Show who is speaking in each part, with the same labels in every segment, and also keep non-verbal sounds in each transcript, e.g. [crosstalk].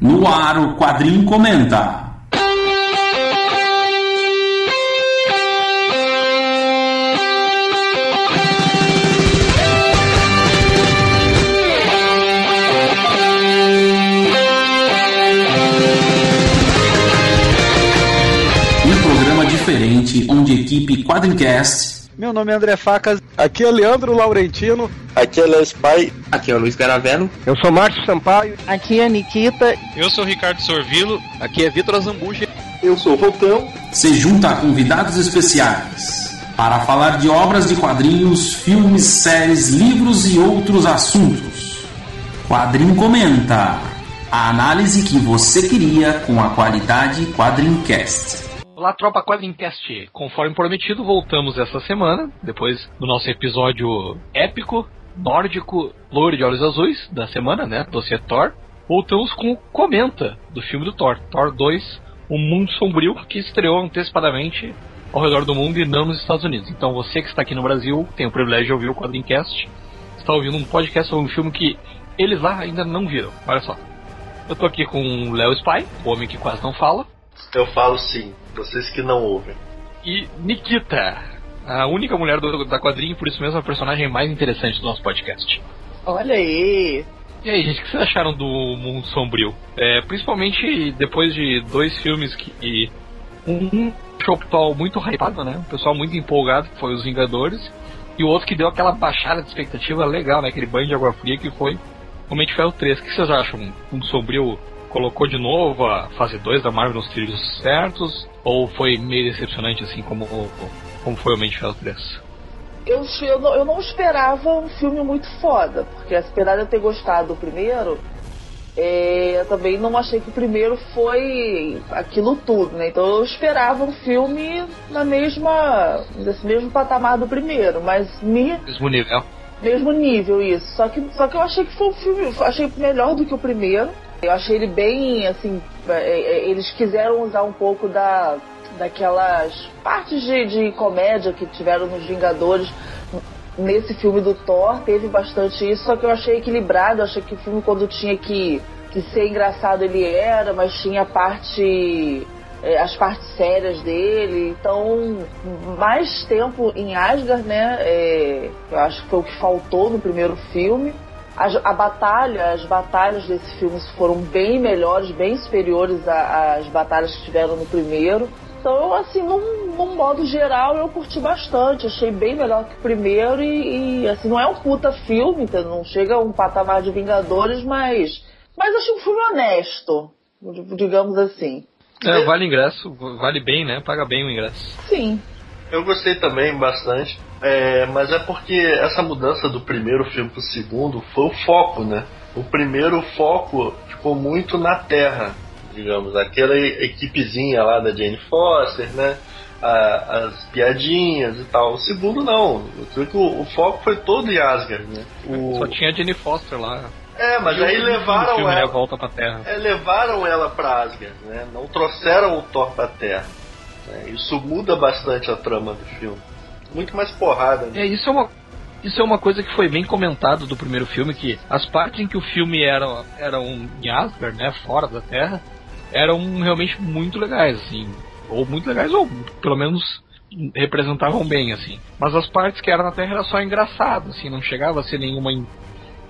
Speaker 1: No ar, o Quadrinho Comenta. Um programa diferente onde a equipe Quadrincast
Speaker 2: Meu nome é André Facas. Aqui é Leandro Laurentino.
Speaker 3: Aqui é Léo Spy.
Speaker 4: Aqui é o Luiz Garavello.
Speaker 5: Eu sou Márcio Sampaio.
Speaker 6: Aqui é a Nikita.
Speaker 7: Eu sou o Ricardo Sorvilo.
Speaker 8: Aqui é Vitor Azambuja.
Speaker 3: Eu sou o Volcão.
Speaker 1: se junta a convidados especiais para falar de obras de quadrinhos, filmes, séries, livros e outros assuntos. Quadrinho Comenta. A análise que você queria com a qualidade Quadrincast.
Speaker 7: Olá, tropa Quadrincast. Conforme prometido, voltamos essa semana, depois do nosso episódio épico, nórdico, loiro de olhos azuis da semana, né? Dossiê Thor. Voltamos com o Comenta do filme do Thor, Thor 2, O Mundo Sombrio, que estreou antecipadamente ao redor do mundo e não nos Estados Unidos. Então você que está aqui no Brasil tem o privilégio de ouvir o Quadrincast, está ouvindo um podcast sobre um filme que eles lá ainda não viram. Olha só. Eu tô aqui com o Léo Spy, o homem que quase não fala.
Speaker 3: Eu falo sim, vocês que não ouvem.
Speaker 7: e Nikita, a única mulher do, da quadrinha, por isso mesmo a personagem mais interessante do nosso podcast.
Speaker 6: Olha aí.
Speaker 7: E aí, gente, o que vocês acharam do Mundo Sombrio? É, principalmente depois de dois filmes que. Um show pessoal muito hypado, né? O pessoal muito empolgado, que foi Os Vingadores. E o outro que deu aquela baixada de expectativa legal, né? Aquele banho de água fria que foi Homem de Ferro 3. O que vocês acham? Mundo Sombrio colocou de novo a fase 2 da Marvel nos trilhos certos? Ou foi meio decepcionante, assim, como, como foi o Ferro 3?
Speaker 6: Eu, eu, não, eu não esperava um filme muito foda, porque apesar de eu ter gostado do primeiro, é, eu também não achei que o primeiro foi aquilo tudo, né? Então eu esperava um filme na mesma. desse mesmo patamar do primeiro, mas me.
Speaker 7: Mesmo nível.
Speaker 6: mesmo nível isso. Só que, só que eu achei que foi um filme, achei melhor do que o primeiro. Eu achei ele bem, assim, é, é, eles quiseram usar um pouco da daquelas partes de, de comédia que tiveram nos Vingadores nesse filme do Thor, teve bastante isso, só que eu achei equilibrado, eu achei que o filme quando tinha que, que ser engraçado ele era, mas tinha parte é, as partes sérias dele. Então, mais tempo em Asgard, né? é, eu acho que foi o que faltou no primeiro filme. As- A, batalha, as batalhas desse filme foram bem melhores, bem superiores a- às batalhas que tiveram no primeiro. Então, assim, num, num modo geral, eu curti bastante. Achei bem melhor que o primeiro e, e, assim, não é um puta filme, entendeu? não chega a um patamar de Vingadores, mas, mas achei um filme honesto, digamos assim.
Speaker 7: É, vale ingresso, vale bem, né? Paga bem o ingresso.
Speaker 6: Sim,
Speaker 3: Eu gostei também bastante, é, mas é porque essa mudança do primeiro filme pro segundo foi o foco, né? O primeiro foco ficou muito na Terra, digamos, aquela equipezinha lá da Jane Foster, né? A- as piadinhas e tal. O segundo não, o, o foco foi todo em Asgard, né? O-
Speaker 7: Só tinha a Jenny Foster lá.
Speaker 3: É, mas
Speaker 7: E
Speaker 3: aí levaram
Speaker 7: filme, né?
Speaker 3: ela.
Speaker 7: Volta pra Terra.
Speaker 3: É, levaram ela pra Asgard, né? Não trouxeram o Thor pra Terra. Né? Isso muda bastante a trama do filme. Muito mais porrada, né?
Speaker 7: É, isso é uma. Isso é uma coisa que foi bem comentado do primeiro filme, que as partes em que o filme era, eram em Asgard, né, fora da Terra, eram realmente muito legais, assim. Ou muito legais, ou pelo menos representavam bem, assim. Mas as partes que eram na Terra era só engraçado, assim, não chegava a ser nenhuma in-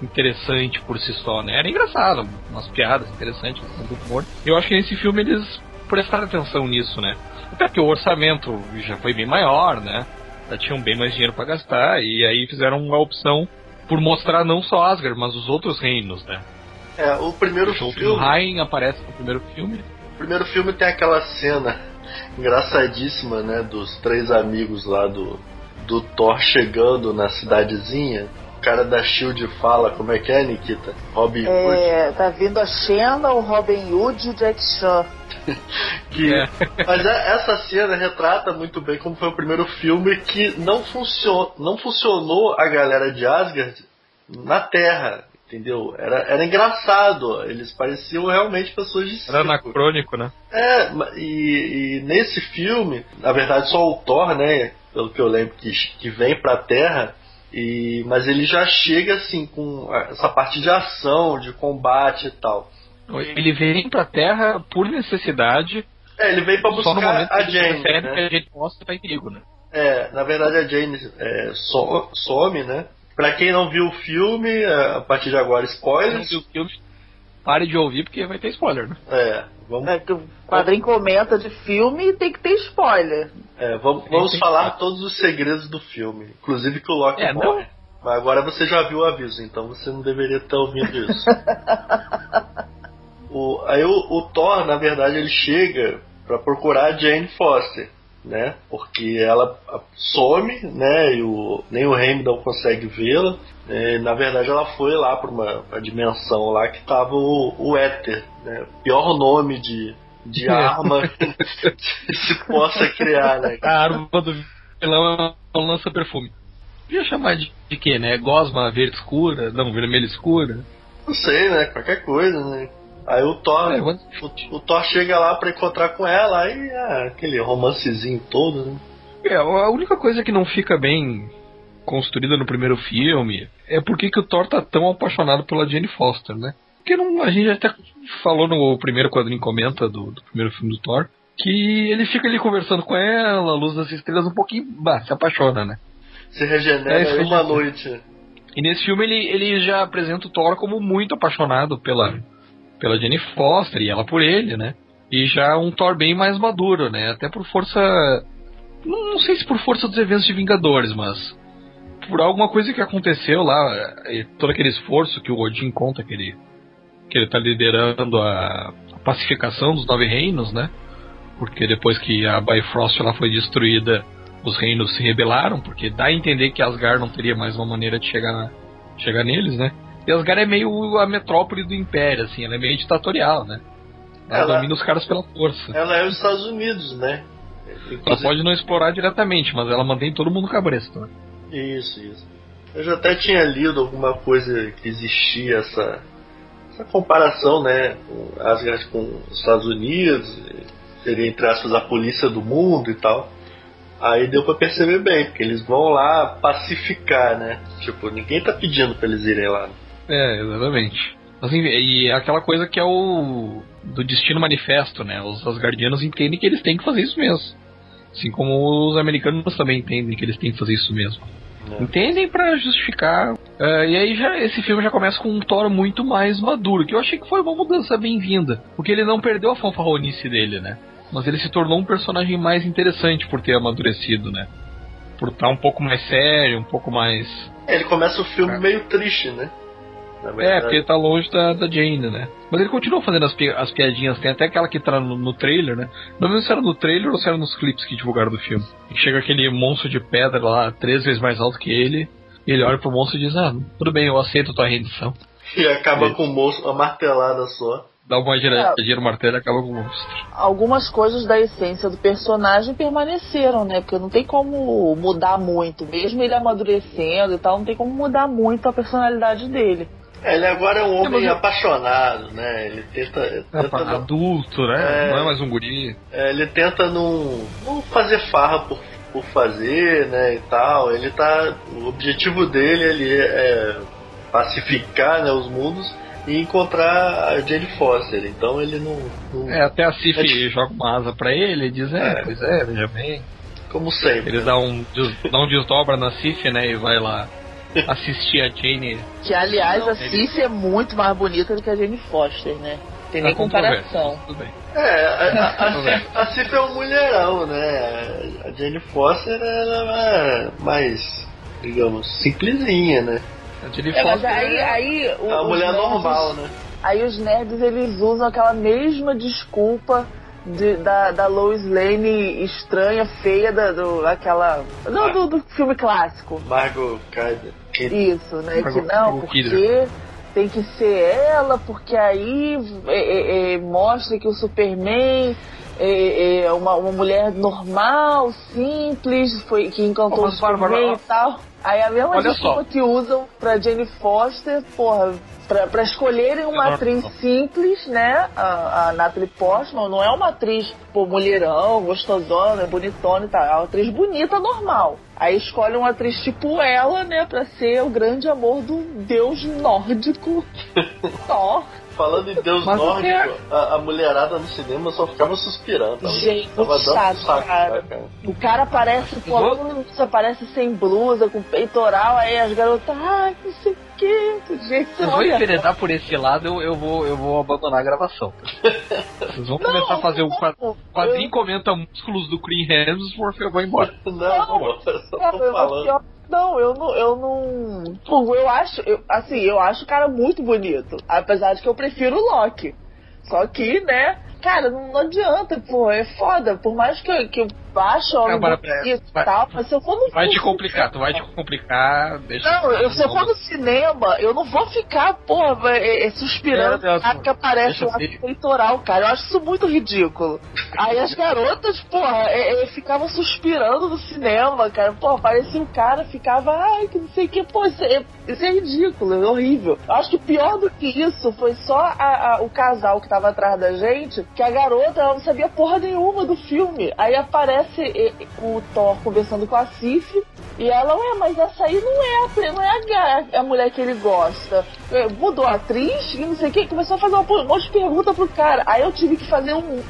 Speaker 7: interessante por si só, né? Era engraçado, umas piadas interessantes, com humor. Eu acho que nesse filme eles prestaram atenção nisso, né? Até porque o orçamento já foi bem maior, né? Já tinham bem mais dinheiro pra gastar e aí fizeram uma opção por mostrar não só Asgard, mas os outros reinos, né?
Speaker 3: É, o primeiro
Speaker 7: O
Speaker 3: filme,
Speaker 7: Jotunheim aparece no primeiro filme.
Speaker 3: o primeiro filme tem aquela cena engraçadíssima, né, dos três amigos lá do do Thor chegando na cidadezinha. O cara da Shield fala, como é que é, Nikita? Robin Hood.
Speaker 6: é, tá vindo a Xena, o Robin Hood e o Jack Chan. [laughs]
Speaker 3: Que,
Speaker 7: É.
Speaker 3: Mas é- essa cena retrata muito bem como foi o primeiro filme que não, funcionou, não funcionou a galera de Asgard na Terra, entendeu? Era, era engraçado, eles pareciam realmente pessoas de
Speaker 7: Era anacrônico, né?
Speaker 3: É, e, e nesse filme, na verdade só o Thor, né, pelo que eu lembro, que, que vem pra Terra, e, mas ele já chega assim com essa parte de ação, de combate e tal.
Speaker 7: Ele vem pra Terra por necessidade.
Speaker 3: É, ele veio pra
Speaker 7: só no
Speaker 3: buscar
Speaker 7: momento
Speaker 3: a Jane. né?
Speaker 7: a Jane Foster tá em perigo, né?
Speaker 3: É, na verdade a Jane é, so- some, né? Pra quem não viu o filme, é, a partir de agora,
Speaker 7: Quem não
Speaker 3: spoilers.
Speaker 7: viu o filme, pare de ouvir porque vai ter spoiler, né?
Speaker 3: É, vamos,
Speaker 6: É que o quadrinho comenta de filme e tem que ter spoiler.
Speaker 3: é, vamos, vamos falar todos os segredos do filme, inclusive que o Loki
Speaker 7: É,
Speaker 3: morre.
Speaker 7: não.
Speaker 3: Mas agora você já viu o aviso, então você não deveria estar ouvindo isso. [laughs] o, aí o, o Thor, na verdade, ele chega pra procurar a Jane Foster, né? Porque ela some, né? E o, nem o Heimdall consegue vê-la. É, na verdade, ela foi lá pra uma, uma dimensão lá que tava o, o Éter, né? Pior nome de, de [laughs]
Speaker 7: É.
Speaker 3: arma que se possa criar, né?
Speaker 7: A arma do vilão é um lança-perfume. Podia chamar de, de quê, né? Gosma verde escura? Não, vermelho escura?
Speaker 3: Não sei, né? Qualquer coisa, né? Aí o Thor,
Speaker 7: É, mas-
Speaker 3: o, o Thor chega lá pra encontrar com ela, aí ah, aquele romancezinho todo, né?
Speaker 7: É, a única coisa que não fica bem construída no primeiro filme é por que o Thor tá tão apaixonado pela Jane Foster, né? Porque não, a gente até falou no primeiro quadrinho comenta do, do primeiro filme do Thor que ele fica ali conversando com ela, a luz das estrelas um pouquinho, bah, se apaixona, né?
Speaker 3: Se regenera
Speaker 7: É,
Speaker 3: uma noite.
Speaker 7: E nesse filme ele, ele já apresenta o Thor como muito apaixonado pela, pela Jenny Foster e ela por ele, né? E já um Thor bem mais maduro, né? Até por força. Não, não sei se por força dos eventos de Vingadores, mas por alguma coisa que aconteceu lá, todo aquele esforço que o Odin conta que ele, que ele tá liderando a, pacificação dos nove reinos, né? Porque depois que a Bifrost ela foi destruída, os reinos se rebelaram, porque dá a entender que Asgard não teria mais uma maneira de chegar, chegar neles, né? E Asgard é meio a metrópole do Império, assim, ela é meio ditatorial, né? Ela,
Speaker 3: Ela-
Speaker 7: domina os caras pela força.
Speaker 3: Ela é os Estados Unidos, né?
Speaker 7: Ela
Speaker 3: Inclusive-
Speaker 7: pode não explorar diretamente, mas ela mantém todo mundo cabresto, né?
Speaker 3: Isso, isso. Eu já até tinha lido alguma coisa que existia essa, essa comparação, né? Com Asgard com os Estados Unidos, seria entre aspas a polícia do mundo e tal. Aí deu pra perceber bem, porque eles vão lá pacificar, né? Tipo, ninguém tá pedindo pra eles irem lá.
Speaker 7: É, exatamente. Mas, enfim, e é aquela coisa que é o do destino manifesto, né? Os Asgardianos entendem que eles têm que fazer isso mesmo. Assim como os americanos também entendem que eles têm que fazer isso mesmo.
Speaker 3: É.
Speaker 7: Entendem pra justificar. É, e aí já esse filme já começa com um Thor muito mais maduro, que eu achei que foi uma mudança bem-vinda. Porque ele não perdeu a fanfarronice dele, né? Mas ele se tornou um personagem mais interessante por ter amadurecido, né? Por estar um pouco mais sério, um pouco mais
Speaker 3: É, ele começa o filme
Speaker 7: É.
Speaker 3: meio triste, né?
Speaker 7: É, porque ele tá longe da, da Jane, né? Mas ele continua fazendo as, pi- as piadinhas, tem até aquela que tá no, no trailer, né? Não lembro se era no trailer ou se era nos clipes que divulgaram do filme. E chega aquele monstro de pedra lá, três vezes mais alto que ele, e ele olha pro monstro e diz, ah, tudo bem, eu aceito a tua rendição.
Speaker 3: E acaba
Speaker 7: Isso.
Speaker 3: com o monstro, uma martelada só.
Speaker 7: Dá uma giradinha no martelo e acaba com o monstro.
Speaker 6: Algumas coisas da essência do personagem permaneceram, né? Porque não tem como mudar muito. Mesmo ele amadurecendo e tal, não tem como mudar muito a personalidade dele.
Speaker 3: É, ele agora é um homem
Speaker 7: mas eu-
Speaker 3: apaixonado, né? Ele tenta,
Speaker 7: É,
Speaker 3: tenta
Speaker 7: pá,
Speaker 3: não,
Speaker 7: adulto, né?
Speaker 3: É.
Speaker 7: Não é mais um guri.
Speaker 3: é, ele tenta não, não fazer farra por, por fazer, né, e tal. Ele tá, o objetivo dele ele é pacificar, né, os mundos e encontrar a Jane Foster. Então ele não, não-
Speaker 7: É, até a Sif
Speaker 3: É.
Speaker 7: joga uma asa pra ele e diz, é,
Speaker 3: É.
Speaker 7: pois é, veja bem.
Speaker 3: como sempre.
Speaker 7: Ele dá um, des- dá um desdobra na Sif, né? E vai lá assistir a Jane.
Speaker 6: Que, aliás, a
Speaker 7: Ele-
Speaker 6: Cif é muito mais bonita do que a Jane Foster, né? Tem nem comparação.
Speaker 7: Tudo bem.
Speaker 3: É, a, a, a, Cif, a é um mulherão, né? A Jane Foster ela é mais, digamos, simplesinha, né?
Speaker 7: A Jane
Speaker 6: É, mas
Speaker 7: Foster
Speaker 6: aí,
Speaker 7: é-
Speaker 6: aí o-
Speaker 3: É uma
Speaker 6: os
Speaker 3: mulher
Speaker 6: nerds-
Speaker 3: normal, né?
Speaker 6: Aí os nerds eles usam aquela mesma desculpa de- da, da Lois Lane estranha, feia, da, do, aquela. Do, do, do filme clássico.
Speaker 3: Margot
Speaker 6: Isso, né? Que não, porque tem que ser ela, porque aí é, é, é, mostra que o Superman é, é uma, uma mulher normal, simples, foi, que encantou
Speaker 7: Ô,
Speaker 6: o Superman e tal. Aí a mesma
Speaker 7: Olha
Speaker 6: desculpa
Speaker 7: só.
Speaker 6: que usam pra Jane Foster, porra, pra, pra escolherem uma
Speaker 7: Não,
Speaker 6: atriz
Speaker 7: não.
Speaker 6: simples, né? A, a Natalie Portman não é uma atriz, pô, mulherão, gostosona, bonitona e tal. É uma atriz bonita, normal. Aí escolhe uma atriz tipo ela, né? Pra ser o grande amor do deus nórdico, [laughs] Thor.
Speaker 3: falando em Deus
Speaker 7: Mas
Speaker 3: nórdico,
Speaker 7: é-
Speaker 3: a, a mulherada no cinema só ficava suspirando.
Speaker 6: Gente,
Speaker 3: tava dando
Speaker 6: chato,
Speaker 3: saco,
Speaker 6: cara.
Speaker 3: cara.
Speaker 6: O cara aparece, pô, aparece sem blusa, com peitoral, aí as garotas, ai, não sei o que. Gente,
Speaker 7: Vocês vão enveredar por esse lado, eu, eu, vou, eu vou abandonar a gravação. Vocês vão começar a fazer o
Speaker 6: não,
Speaker 7: quadrinho comenta músculos do Chris Hemsworth eu vou embora. [laughs]
Speaker 3: Não, eu só tô
Speaker 6: eu-
Speaker 3: falando.
Speaker 6: eu- não, eu não, eu não. Pô, eu acho, eu- assim, eu acho o cara muito bonito. Apesar de que eu prefiro o Loki. Só que, né, cara, não, não adianta, pô, é foda. Por mais que eu, que eu ache o bonito e tal, mas se eu for no
Speaker 7: Vai te complicar, tu vai te complicar, deixa
Speaker 6: Não, eu, se eu for no cinema, eu não vou ficar, porra, é, é, suspirando
Speaker 7: Meu Deus,
Speaker 6: a que aparece lá no peitoral, cara. Eu acho isso muito ridículo. Aí as garotas, porra, é, é, ficavam suspirando no cinema, cara. Porra, parecia um cara, ficava, ai, que não sei o que. Pô, isso é, isso é ridículo, é horrível. Acho que pior do que isso foi só a- a- o casal que tava atrás da gente, que a garota, ela não sabia porra nenhuma do filme. Aí aparece e- o Thor conversando com a Sif, e ela, ué, mas essa aí não é a, não é a, ga- a mulher que ele gosta. É, Mudou a atriz e não sei o que. Começou a fazer um monte de pergunta pro cara. Aí eu tive que fazer um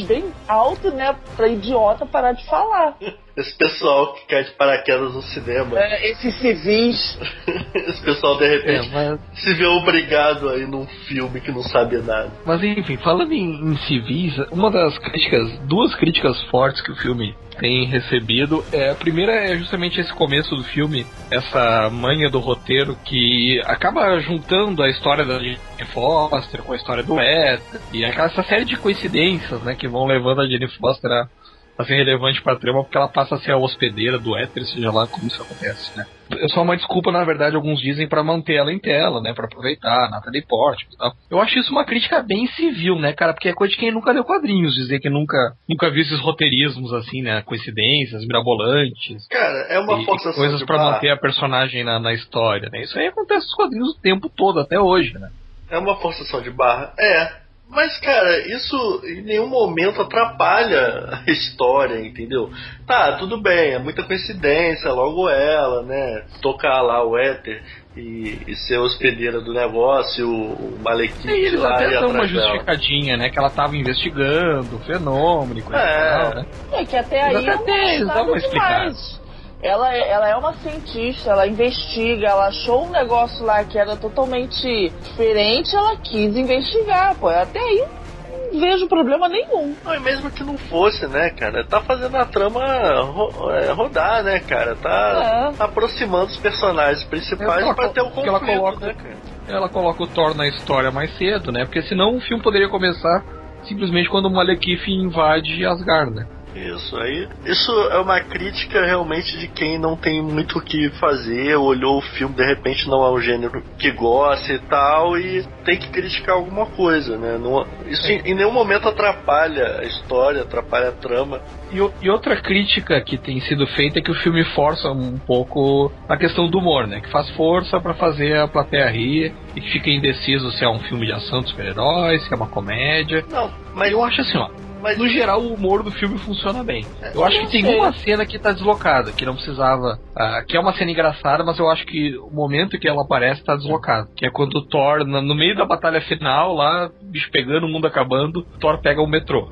Speaker 6: bem alto, né? Pra idiota parar de falar. [laughs]
Speaker 3: Esse pessoal que cai de paraquedas no cinema,
Speaker 6: É, esses civis. [laughs]
Speaker 3: esse pessoal de
Speaker 7: É,
Speaker 3: repente
Speaker 7: mas,
Speaker 3: se vê obrigado aí num filme que não sabe nada.
Speaker 7: mas enfim, falando em, em civis, uma das críticas, duas críticas fortes que o filme tem recebido, é, a primeira é justamente esse começo do filme, essa manha do roteiro que acaba juntando a história da Jennifer Foster com a história do Éter, e aquela essa série de coincidências, né, que vão levando a Jennifer Foster a, a ser relevante pra trama porque ela passa a ser a hospedeira do Éter, seja lá como isso acontece, né. É só uma desculpa, na verdade, alguns dizem pra manter ela em tela, né, Pra aproveitar, Natalie Portman e tal. Eu acho isso uma crítica bem civil, né, cara, porque é coisa de quem nunca leu quadrinhos, dizer que nunca, nunca viu esses roteirismos assim, né, coincidências, mirabolantes.
Speaker 3: Cara, é uma
Speaker 7: e
Speaker 3: forçação
Speaker 7: coisas
Speaker 3: barra.
Speaker 7: manter a personagem na, na história, né? Isso aí acontece nos quadrinhos o tempo todo, até hoje, né?
Speaker 3: É uma forçação de barra. É. Mas, cara, isso em nenhum momento atrapalha a história, entendeu? Tá, tudo bem, é muita coincidência, logo ela, né? Tocar lá o éter e, e ser hospedeira do negócio, o, o
Speaker 7: E
Speaker 3: Malekith
Speaker 7: eles
Speaker 3: lá
Speaker 7: até
Speaker 3: e
Speaker 7: dão uma justificadinha, né? Que ela tava investigando o fenômeno e coisa
Speaker 3: É.
Speaker 7: e tal, né?
Speaker 6: É que até aí
Speaker 7: Mas
Speaker 6: eu
Speaker 7: até eles dão uma explicada.
Speaker 6: Ela, é- ela é uma cientista, ela investiga, ela achou um negócio lá que era totalmente diferente, ela quis investigar, pô. Até aí não vejo problema nenhum.
Speaker 3: Não, e mesmo que não fosse, né, cara? Tá fazendo a trama ro- é, rodar, né, cara? Tá
Speaker 6: É.
Speaker 3: aproximando os personagens principais
Speaker 7: Ela
Speaker 3: pra ter o
Speaker 7: que ela
Speaker 3: conflito,
Speaker 7: coloca-
Speaker 3: né, cara?
Speaker 7: Ela coloca o Thor na história mais cedo, né? Porque senão o filme poderia começar simplesmente quando o Malekith invade Asgard, né?
Speaker 3: Isso, aí. Isso é uma crítica realmente de quem não tem muito o que fazer, olhou o filme, de repente não é um gênero que gosta e tal, e tem que criticar alguma coisa, né? Não- isso em, em nenhum momento atrapalha a história, atrapalha a trama.
Speaker 7: E, e outra crítica que tem sido feita é que o filme força um pouco a questão do humor, né? Que faz força pra fazer a plateia rir e que fica indeciso se é um filme de ação de super-heróis, se é uma comédia.
Speaker 3: Não,
Speaker 7: Mas eu acho assim, ó.
Speaker 3: mas
Speaker 7: No geral, o humor do filme funciona bem. Eu acho que tem
Speaker 6: sei.
Speaker 7: uma cena que tá deslocada, que não precisava. ah, que é uma cena engraçada, mas eu acho que o momento que ela aparece tá deslocado. Que é quando o Thor, no meio da batalha final, lá, bicho pegando, o mundo acabando, Thor pega o metrô.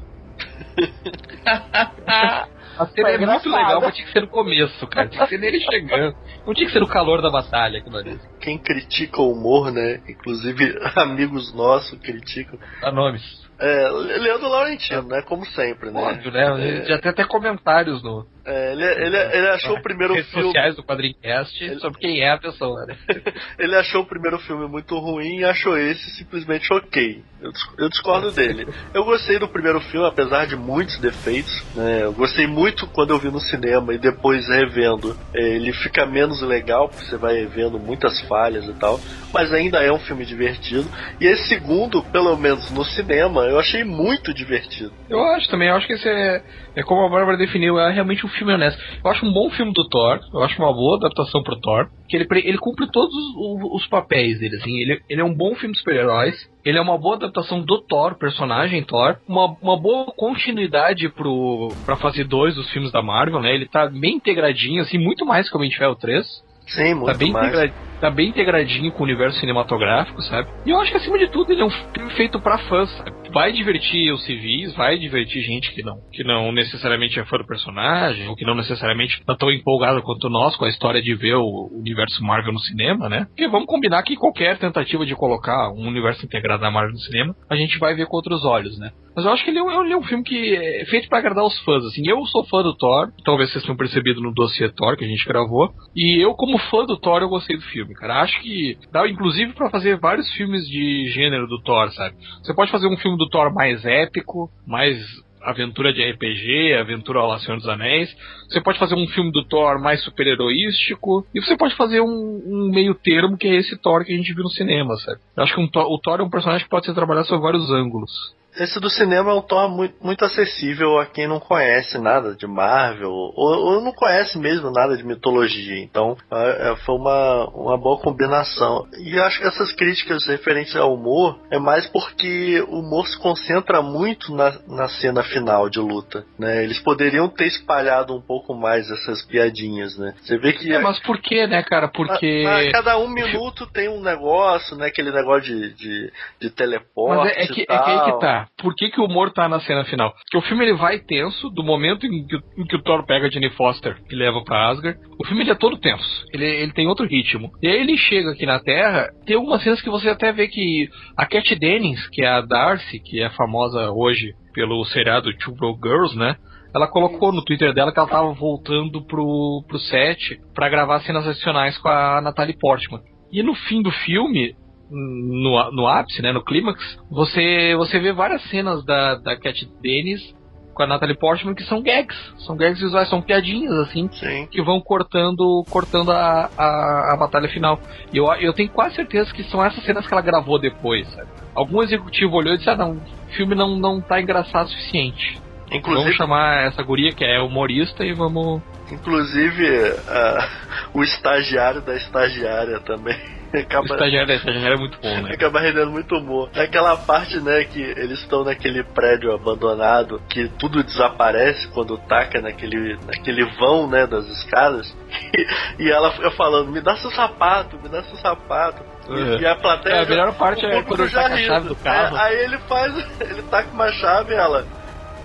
Speaker 7: A cena é muito legal, mas tinha que ser no começo, cara. Tinha que ser nele chegando. Não tinha que ser no calor da batalha aquilo ali.
Speaker 3: quem critica o humor, né? Inclusive [laughs] amigos nossos criticam.
Speaker 7: Dá nomes.
Speaker 3: É, Leandro Laurentino, né? Como sempre, né?
Speaker 7: Óbvio, né? Já tem até comentários no,
Speaker 3: É, ele, ele, ele achou o primeiro
Speaker 7: redes
Speaker 3: filme.
Speaker 7: sociais do Quadrincast sobre quem é a pessoa, né? [laughs]
Speaker 3: Ele achou o primeiro filme muito ruim e achou esse simplesmente ok. Eu, eu discordo dele. Eu gostei do primeiro filme, apesar de muitos defeitos. Né? Eu gostei muito quando eu vi no cinema e depois revendo. É, ele fica menos legal, porque você vai vendo muitas falhas e tal. Mas ainda é um filme divertido. E esse segundo, pelo menos no cinema, eu achei muito divertido.
Speaker 7: Eu acho também, eu acho que esse é, é como a Bárbara definiu, é realmente um filme honesto. Eu acho um bom filme do Thor, eu acho uma boa adaptação pro Thor, que ele, ele cumpre todos os, os papéis dele, assim, ele, ele é um bom filme de super-heróis, ele é uma boa adaptação do Thor, personagem Thor, uma, uma boa continuidade pro, pra fase 2 dos filmes da Marvel, né, ele tá bem integradinho, assim, muito mais que o Homem de Ferro 3,
Speaker 3: Sim, muito
Speaker 7: tá bem
Speaker 3: mais.
Speaker 7: integradinho. tá bem integradinho com o universo cinematográfico, sabe? E eu acho que acima de tudo ele é um filme feito para fãs, sabe? Vai divertir os civis, vai divertir gente que não, que não necessariamente é fã do personagem, ou que não necessariamente tá tão empolgado quanto nós com a história de ver o universo Marvel no cinema, né? Porque vamos combinar que qualquer tentativa de colocar um universo integrado na Marvel no cinema, a gente vai ver com outros olhos, né? Mas eu acho que ele é um, é filme que é feito para agradar os fãs, assim. Eu sou fã do Thor, talvez vocês tenham percebido no dossiê Thor que a gente gravou, e eu como fã do Thor eu gostei do filme, cara. Acho que dá inclusive para fazer vários filmes de gênero do Thor, sabe? Você pode fazer um filme do Thor mais épico, mais aventura de RPG, aventura ao Senhor dos Anéis. Você pode fazer um filme do Thor mais super-heroístico. E você pode fazer um, um, meio termo que é esse Thor que a gente viu no cinema, sabe? Eu acho que um, o Thor é um personagem que pode ser trabalhado sob vários ângulos.
Speaker 3: Esse do cinema é um tom muito, muito acessível a quem não conhece nada de Marvel, ou, ou não conhece mesmo nada de mitologia. Então, é, é, foi uma, uma boa combinação. E eu acho que essas críticas referentes ao humor é mais porque o humor se concentra muito na, na cena final de luta. Né? Eles poderiam ter espalhado um pouco mais essas piadinhas, né? Você vê que.
Speaker 7: É, mas por que, né, cara? Porque.
Speaker 3: A, a cada um minuto tem um negócio, né? Aquele negócio de, de, de teleporte.
Speaker 7: Mas é, é que, é que aí que tá por que, que o humor tá na cena final? Porque o filme ele vai tenso do momento em que, em que o Thor pega a Jenny Foster e leva pra Asgard. O filme ele é todo tenso. Ele, ele tem outro ritmo. E aí ele chega aqui na Terra, tem algumas cenas que você até vê que a Cat Dennings, que é a Darcy, que é famosa hoje pelo seriado Two Broke Girls, né? ela colocou no Twitter dela que ela tava voltando pro, pro set para gravar cenas adicionais com a Natalie Portman. E no fim do filme, no, no ápice, né, no clímax, você, você vê várias cenas da, da Cat Dennis com a Natalie Portman que são gags, são gags visuais, são piadinhas assim,
Speaker 3: Sim.
Speaker 7: que vão cortando cortando a, a, a, batalha final. E eu, eu tenho quase certeza que são essas cenas que ela gravou depois, sabe? Algum executivo olhou e disse: "Ah, não, o filme não não tá engraçado o suficiente". Inclusive, vamos chamar essa guria que é humorista e vamos
Speaker 3: Inclusive, uh, [laughs] o estagiário da estagiária também
Speaker 7: acaba. O estagiário da estagiária é muito bom, né?
Speaker 3: Acaba rendendo muito bom. É aquela parte, né, que eles estão naquele prédio abandonado, que tudo desaparece quando taca naquele, naquele vão, né, das escadas. E, e ela fica falando: me dá seu sapato, me dá seu sapato.
Speaker 7: Uhum. E a plateia. É, a melhor parte é quando ele taca a chave do carro.
Speaker 3: É, aí ele faz. [laughs] Ele taca uma chave e ela.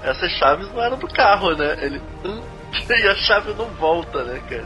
Speaker 3: Essas chaves não eram do carro, né? Ele. Hum, [laughs] e a chave não volta, né, cara?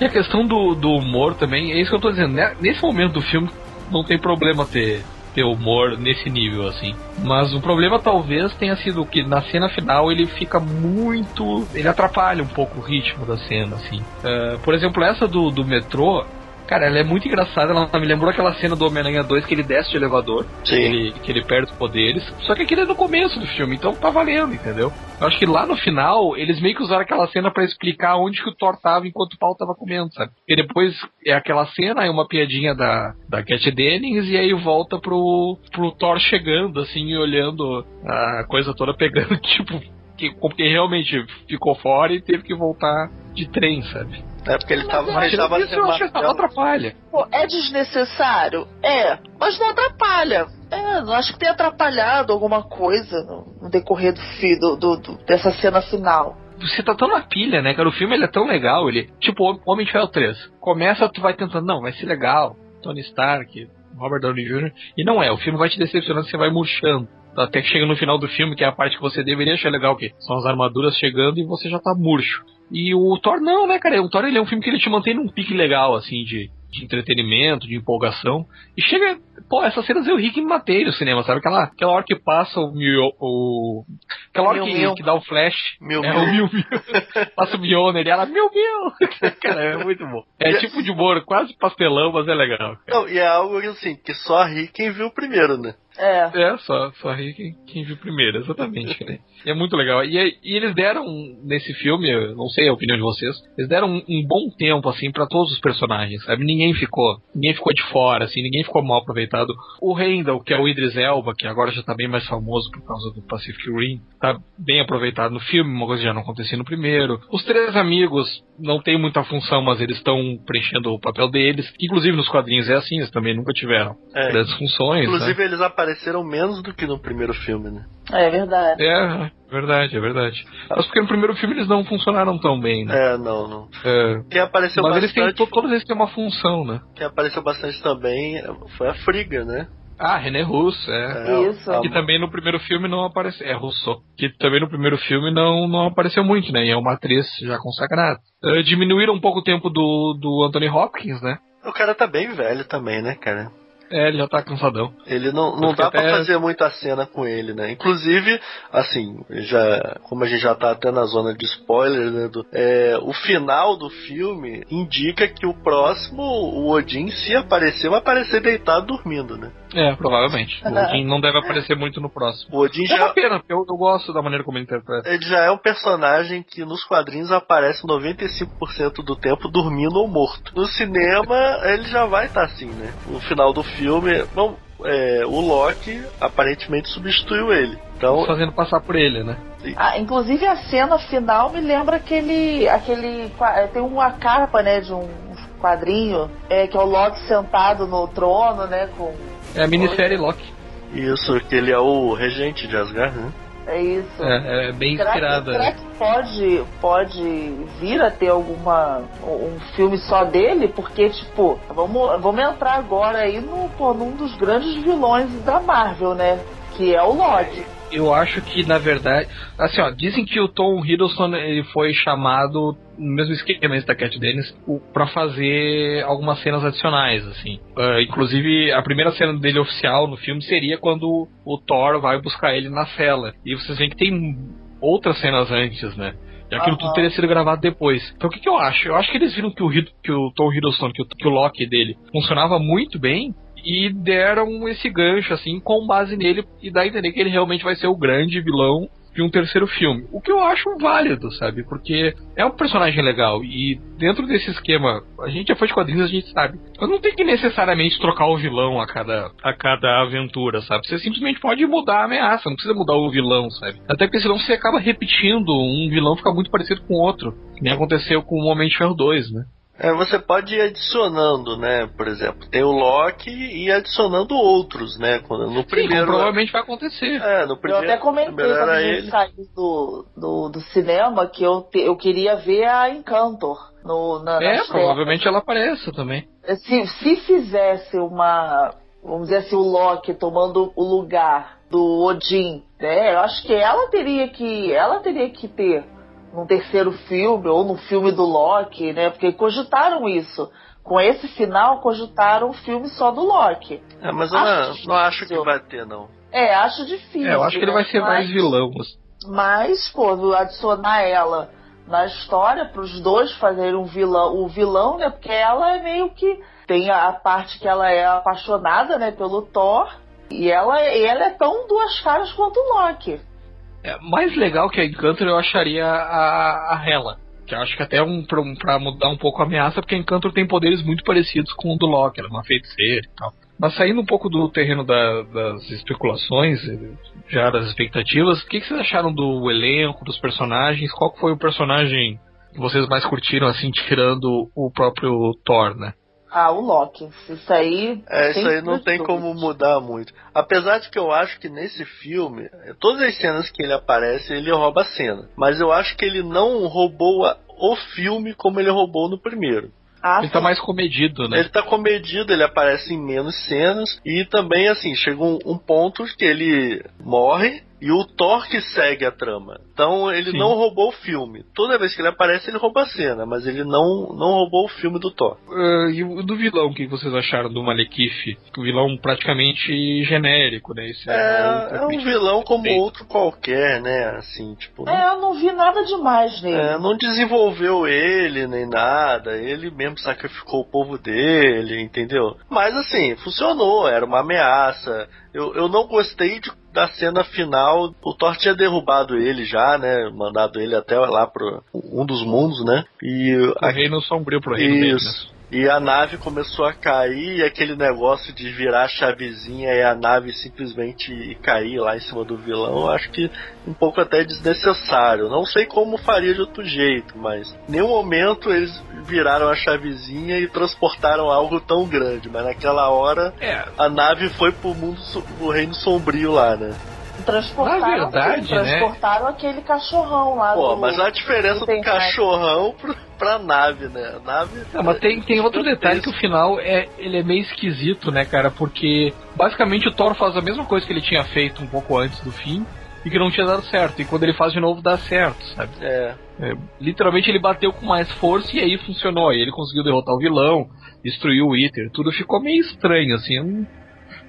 Speaker 7: E a questão do, do humor também, é isso que eu tô dizendo, né? Nesse momento do filme não tem problema ter, ter humor nesse nível, assim. Mas o problema talvez tenha sido que na cena final ele fica muito. ele atrapalha um pouco o ritmo da cena, assim. Uh, por exemplo, essa do, do metrô, Cara, ela é muito engraçada, ela me lembrou aquela cena do Homem-Aranha 2 que ele desce de elevador,
Speaker 3: Sim.
Speaker 7: Que, ele, que ele perde os poderes. Só que aquele é no começo do filme, então tá valendo, entendeu? Eu acho que lá no final, eles meio que usaram aquela cena para explicar onde que o Thor tava enquanto o pau tava comendo, sabe? E depois é aquela cena, é uma piadinha da, da Cat Dennings, e aí volta pro, pro Thor chegando, assim, e olhando a coisa toda pegando, [laughs] tipo, que, porque realmente ficou fora e teve que voltar de trem, sabe?
Speaker 3: É porque ele tava, mas tava
Speaker 7: isso eu acho que não atrapalha.
Speaker 6: Pô, é desnecessário? É, mas não atrapalha. É, não acho que tenha atrapalhado alguma coisa no, decorrer do, do, do, dessa cena final
Speaker 7: você tá tão na pilha, né, cara? O filme ele é tão legal, ele. Tipo, Homem de Ferro 3. Começa, tu vai tentando, não, vai ser legal. Tony Stark, Robert Downey Jr. E não é, o filme vai te decepcionando, você vai murchando. Até que chega no final do filme, que é a parte que você deveria achar legal, que são as armaduras chegando e você já tá murcho. E o Thor não, né, cara? O Thor ele é um filme que ele te mantém num pique legal, assim, de, de entretenimento, de empolgação. E chega. Pô, essas cenas eu ri que me matei no cinema, sabe? Aquela, aquela hora que passa o Mio. O, aquela hora que, que dá o flash.
Speaker 3: Mil,
Speaker 7: é,
Speaker 3: mil.
Speaker 7: o Mil Mil. [laughs] passa o Mjolnir e ela, Mil Mil! [laughs] cara, é muito bom. É e tipo de humor, quase pastelão, mas é legal. Cara.
Speaker 3: Não, e é algo assim, que só ri quem viu primeiro, né?
Speaker 6: É.
Speaker 7: É, só, só ri quem, quem viu primeiro, exatamente. né? E é muito legal. E, e, eles deram, nesse filme, eu não sei a opinião de vocês, eles deram um, um bom tempo, assim, para todos os personagens, sabe? Ninguém ficou, ninguém ficou de fora, assim, ninguém ficou mal aproveitado. O Randall, que é o Idris Elba, que agora já tá bem mais famoso por causa do Pacific Rim, tá bem aproveitado no filme, uma coisa que já não acontecia no primeiro. Os três amigos não tem muita função, mas eles estão preenchendo o papel deles. Inclusive nos quadrinhos é assim, eles também nunca tiveram é. grandes funções.
Speaker 3: Inclusive
Speaker 7: né?
Speaker 3: eles apareceram menos do que no primeiro filme, né?
Speaker 6: É verdade.
Speaker 7: É, verdade, é verdade. Mas porque no primeiro filme eles não funcionaram tão bem, né?
Speaker 3: É, não, não.
Speaker 7: É.
Speaker 3: Quem apareceu
Speaker 7: Mas eles têm,
Speaker 3: bastante,
Speaker 7: todos eles têm uma função, né?
Speaker 3: quem apareceu bastante também foi a Friga, né?
Speaker 7: Ah, René Russo, é.
Speaker 3: É,
Speaker 6: Isso.
Speaker 7: Que também no primeiro filme não apareceu. É, Rousseau. Que também no primeiro filme não, não apareceu muito, né? E é uma atriz já consagrada. Eh, diminuíram um pouco o tempo do, do Anthony Hopkins, né?
Speaker 3: O cara tá bem velho também, né, cara?
Speaker 7: É, ele já tá cansadão.
Speaker 3: Ele não, não dá pra
Speaker 7: até-
Speaker 3: fazer muita cena com ele, né? Inclusive, assim, já como a gente já tá até na zona de spoiler, né? do- é, o final do filme indica que o próximo, o Odin, se aparecer, vai aparecer deitado dormindo, né?
Speaker 7: É, provavelmente. O Odin não deve aparecer muito no próximo.
Speaker 3: O Odin
Speaker 7: É uma
Speaker 3: já,
Speaker 7: pena, porque eu, eu gosto da maneira como ele interpreta.
Speaker 3: ele já é um personagem que nos quadrinhos aparece 95% do tempo dormindo ou morto. No cinema, [laughs] ele já vai estar assim, né? No final do filme, bom, é, o Loki aparentemente substituiu ele. Então,
Speaker 7: Fazendo passar por ele, né?
Speaker 6: Ah, inclusive a cena final me lembra aquele. aquele qua- é, tem uma capa, né, de um quadrinho, é, que é o Loki sentado no trono, né, com.
Speaker 7: É a minissérie Loki.
Speaker 3: Isso, que ele é o regente de Asgard, né?
Speaker 6: É isso.
Speaker 7: É, é bem
Speaker 6: Será que,
Speaker 7: inspirada.
Speaker 6: será que pode, pode vir a ter alguma um filme só dele? Porque, tipo, vamos, vamos entrar agora aí no, pô, num dos grandes vilões da Marvel, né? Que é o Loki.
Speaker 7: Eu acho que, na verdade. Assim, ó, dizem que o Tom Hiddleston ele foi chamado no mesmo esquema da Cat Dennis pra fazer algumas cenas adicionais, assim. Ah, inclusive, a primeira cena dele oficial no filme seria quando o Thor vai buscar ele na cela. E vocês veem que tem outras cenas antes, né? E aquilo
Speaker 6: Aham.
Speaker 7: tudo teria sido gravado depois. Então o que, que eu acho? Eu acho que eles viram que o, Hid- que o Tom Hiddleston, que o, que o Loki dele funcionava muito bem e deram esse gancho, assim, com base nele e dá a entender que ele realmente vai ser o grande vilão de um terceiro filme. O que eu acho válido, sabe? Porque é um personagem legal e dentro desse esquema, a gente já foi de quadrinhos, a gente sabe. Mas não tem que necessariamente trocar o vilão a cada, a cada aventura, sabe? Você simplesmente pode mudar a ameaça, não precisa mudar o vilão, sabe? Até porque senão você acaba repetindo, um vilão fica muito parecido com o outro. Nem aconteceu com o Homem de Ferro 2, né?
Speaker 3: É, você pode ir adicionando, né? Por exemplo, tem o Loki e ir adicionando outros, né? Quando, no
Speaker 7: Sim,
Speaker 3: primeiro.
Speaker 7: provavelmente vai acontecer.
Speaker 3: é, no
Speaker 6: Eu
Speaker 3: primeiro,
Speaker 6: até comentei quando a gente
Speaker 3: ele.
Speaker 6: saiu do, do, do cinema que eu, te- eu queria ver a Encantor no, na,
Speaker 7: É, provavelmente ela apareça também.
Speaker 6: Se, se fizesse uma, vamos dizer assim, o Loki tomando o lugar do Odin, né? Eu acho que ela teria que, ela teria que ter num terceiro filme ou no filme do Loki, né? Porque cogitaram isso. Com esse final, cogitaram um filme só do Loki.
Speaker 3: É, mas eu não,
Speaker 6: Acho
Speaker 3: não acho que vai ter, não.
Speaker 6: É, acho difícil.
Speaker 7: É, eu acho que ele vai ser mais
Speaker 6: Mas-
Speaker 7: vilão. assim.
Speaker 6: Mas, pô, adicionar ela na história para os dois fazerem um vilão, o vilão, né? Porque ela é meio que tem a, a parte que ela é apaixonada, né, pelo Thor, e ela, e ela é tão duas caras quanto o Loki.
Speaker 7: É, mais legal que a Encantor eu acharia a, a Hela. Que eu acho que até um, pra, um- pra mudar um pouco a ameaça, porque a Encantor tem poderes muito parecidos com o do Loki, ela é uma feiticeira e tal. Mas saindo um pouco do terreno da- das especulações, eh, já das expectativas, o que, que vocês acharam do elenco, dos personagens? Qual foi o personagem que vocês mais curtiram, assim, tirando o próprio Thor, né?
Speaker 6: Ah, o Loki. Isso aí.
Speaker 3: É, isso aí não tem como mudar muito. Apesar de que eu acho que nesse filme, todas as cenas que ele aparece, ele rouba a cena. Mas eu acho que ele não roubou a- o filme como ele roubou no primeiro.
Speaker 6: Ah,
Speaker 7: Ele tá mais comedido, né?
Speaker 3: Ele tá comedido, ele aparece em menos cenas. E também, assim, chega um, um ponto que ele morre e o Thor que segue a trama. Então ele
Speaker 7: Sim.
Speaker 3: não roubou o filme. Toda vez que ele aparece, ele rouba a cena, mas ele não, não roubou o filme do Thor.
Speaker 7: Ah, e o do vilão, o que vocês acharam do Malekith? O vilão praticamente genérico, né? Esse
Speaker 3: É,
Speaker 7: o-
Speaker 3: é um vilão como outro qualquer, né? Assim, tipo.
Speaker 6: É, eu não vi nada demais nele.
Speaker 3: É, não desenvolveu ele nem nada, ele mesmo sacrificou o povo dele, entendeu? Mas assim, funcionou, era uma ameaça. Eu, eu não gostei de- da cena final. O Thor tinha derrubado ele já, né? Mandado ele até lá pro um dos mundos, né? E
Speaker 7: O
Speaker 3: a-
Speaker 7: reino sombrio pro reino dele, né?
Speaker 3: E a nave começou a cair, e aquele negócio de virar a chavezinha e a nave simplesmente cair lá em cima do vilão, eu acho que um pouco até desnecessário. Não sei como faria de outro jeito, mas em nenhum momento eles viraram a chavezinha e transportaram algo tão grande, mas naquela hora
Speaker 7: É,
Speaker 3: a nave foi pro mundo, pro reino sombrio lá, né?
Speaker 6: Transportaram,
Speaker 7: Na verdade,
Speaker 6: sim, transportaram aquele cachorrão lá
Speaker 3: Pô,
Speaker 6: do,
Speaker 3: mas olha a diferença do
Speaker 6: Tem
Speaker 3: cachorrão pro, pra nave, né? A nave.
Speaker 7: Não, mas tem, tem outro detalhe que o final é ele é meio esquisito, né, cara? Porque basicamente o Thor faz a mesma coisa que ele tinha feito um pouco antes do fim e que não tinha dado certo. E quando ele faz de novo dá certo, sabe?
Speaker 3: É.
Speaker 7: É, literalmente ele bateu com mais força e aí funcionou. Aí ele conseguiu derrotar o vilão, destruiu o Wither. Tudo ficou meio estranho, assim. Eu, não-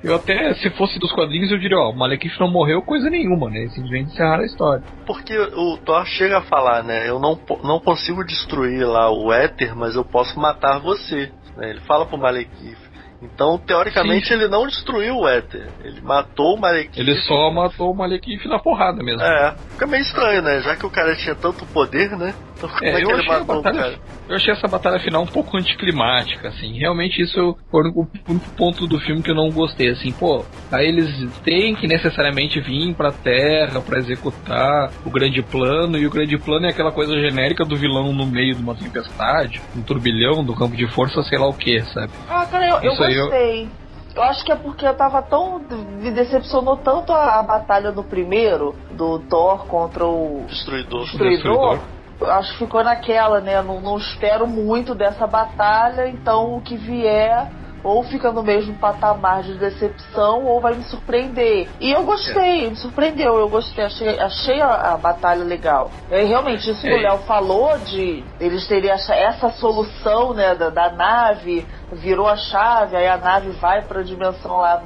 Speaker 7: eu até, se fosse dos quadrinhos, eu diria, ó, o Malekith não morreu coisa nenhuma, né? Simplesmente encerraram a história.
Speaker 3: Porque o Thor chega a falar, né? Eu não, não consigo destruir lá o éter, mas eu posso matar você. né? Ele fala pro Malekith. Então, teoricamente,
Speaker 7: Sim.
Speaker 3: ele não destruiu o éter. Ele matou o Malekith.
Speaker 7: Ele só matou o Malekith na porrada mesmo.
Speaker 3: É, fica meio estranho, né? Já que o cara tinha tanto poder, né? Então, é,
Speaker 7: É, eu achei,
Speaker 3: matou
Speaker 7: batalha,
Speaker 3: cara?
Speaker 7: eu achei essa batalha final um pouco anticlimática, assim. Realmente isso foi o único, ponto do filme que eu não gostei, assim. Pô, aí eles têm que necessariamente vir pra Terra pra executar o grande plano, e o grande plano é aquela coisa genérica do vilão no meio de uma tempestade, um turbilhão do campo de força, sei lá o que, sabe?
Speaker 6: Ah, cara, eu, eu
Speaker 7: Isso aí eu-
Speaker 6: gostei. Eu... acho que é porque eu tava tão. Me decepcionou tanto a, a batalha do primeiro, do Thor contra o
Speaker 3: Destruidor.
Speaker 6: Destruidor.
Speaker 7: Destruidor.
Speaker 6: Acho que ficou naquela, né? Não, não espero muito dessa batalha, então o que vier. Ou fica no mesmo patamar de decepção, ou vai me surpreender. E eu gostei, me surpreendeu, eu gostei, achei, achei a, a batalha legal. É, realmente, isso que
Speaker 7: É.
Speaker 6: o Léo falou de eles terem essa, essa solução né, da, da nave, virou a chave, aí a nave vai pra dimensão lá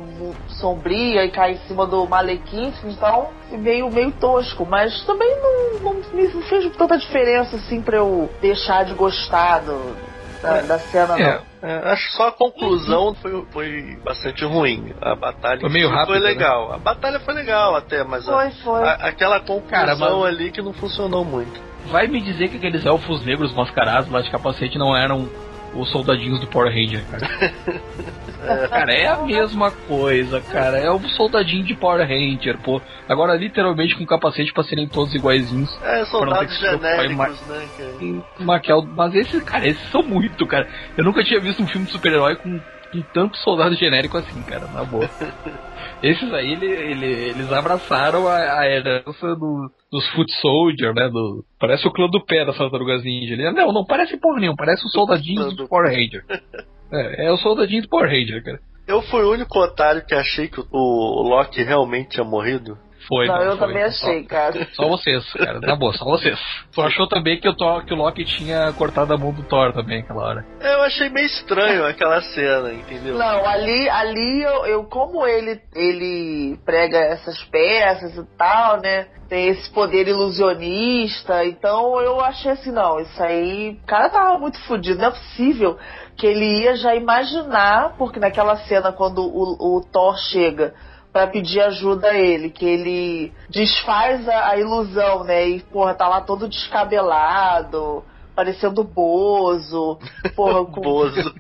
Speaker 6: sombria e cai em cima do Malekith, então meio, meio tosco, mas também não, não me fez tanta diferença assim pra eu deixar de gostar do, da, da cena,
Speaker 7: É,
Speaker 6: não.
Speaker 3: É, acho que só a conclusão foi, foi bastante ruim. A batalha
Speaker 7: Foi meio rápido,
Speaker 3: foi
Speaker 7: né?
Speaker 3: legal. A batalha foi legal até, mas a-
Speaker 6: Foi, foi.
Speaker 3: a- aquela conclusão
Speaker 7: Cara, mas-
Speaker 3: ali que não funcionou muito.
Speaker 7: vai me dizer que aqueles elfos negros mascarados lá de capacete não eram os soldadinhos do Power Ranger, cara. Cara, é a mesma coisa, cara. É o soldadinho de Power Ranger, pô. Agora, literalmente com capacete pra serem todos iguaizinhos.
Speaker 3: É, soldados genéricos, né? que-
Speaker 7: em Maquiel. Mas esses, cara, esses são muito, cara. Eu nunca tinha visto um filme de super-herói com, com tanto soldado genérico assim, cara, na boa. [laughs] Esses aí, ele, ele- eles abraçaram a, a herança do- dos Foot Soldier, né? Do, parece o clã do pé das tartarugas ninja. Ele, não, não parece porra nenhuma, parece os soldadinhos do Power Ranger. É, é o soldadinho do Power Ranger, cara.
Speaker 3: Eu fui o único otário que achei que o, o Loki realmente tinha morrido.
Speaker 7: Foi,
Speaker 6: não, eu
Speaker 7: foi.
Speaker 6: também achei, cara. [laughs]
Speaker 7: Só vocês, cara. Na boa, só vocês. Tu achou também que o, Thor, que o Loki tinha cortado a mão do Thor também aquela hora.
Speaker 3: Eu achei meio estranho aquela cena, entendeu?
Speaker 6: Não, ali, ali eu, eu- como ele, ele prega essas peças e tal, né? Tem esse poder ilusionista, então eu achei assim, não, isso aí, o cara tava muito fudido, não é possível que ele ia já imaginar, porque naquela cena quando o, o Thor chega pra pedir ajuda a ele, que ele desfaz a, a ilusão, né? E, porra, tá lá todo descabelado, parecendo Bozo, porra, [laughs] com
Speaker 3: Bozo.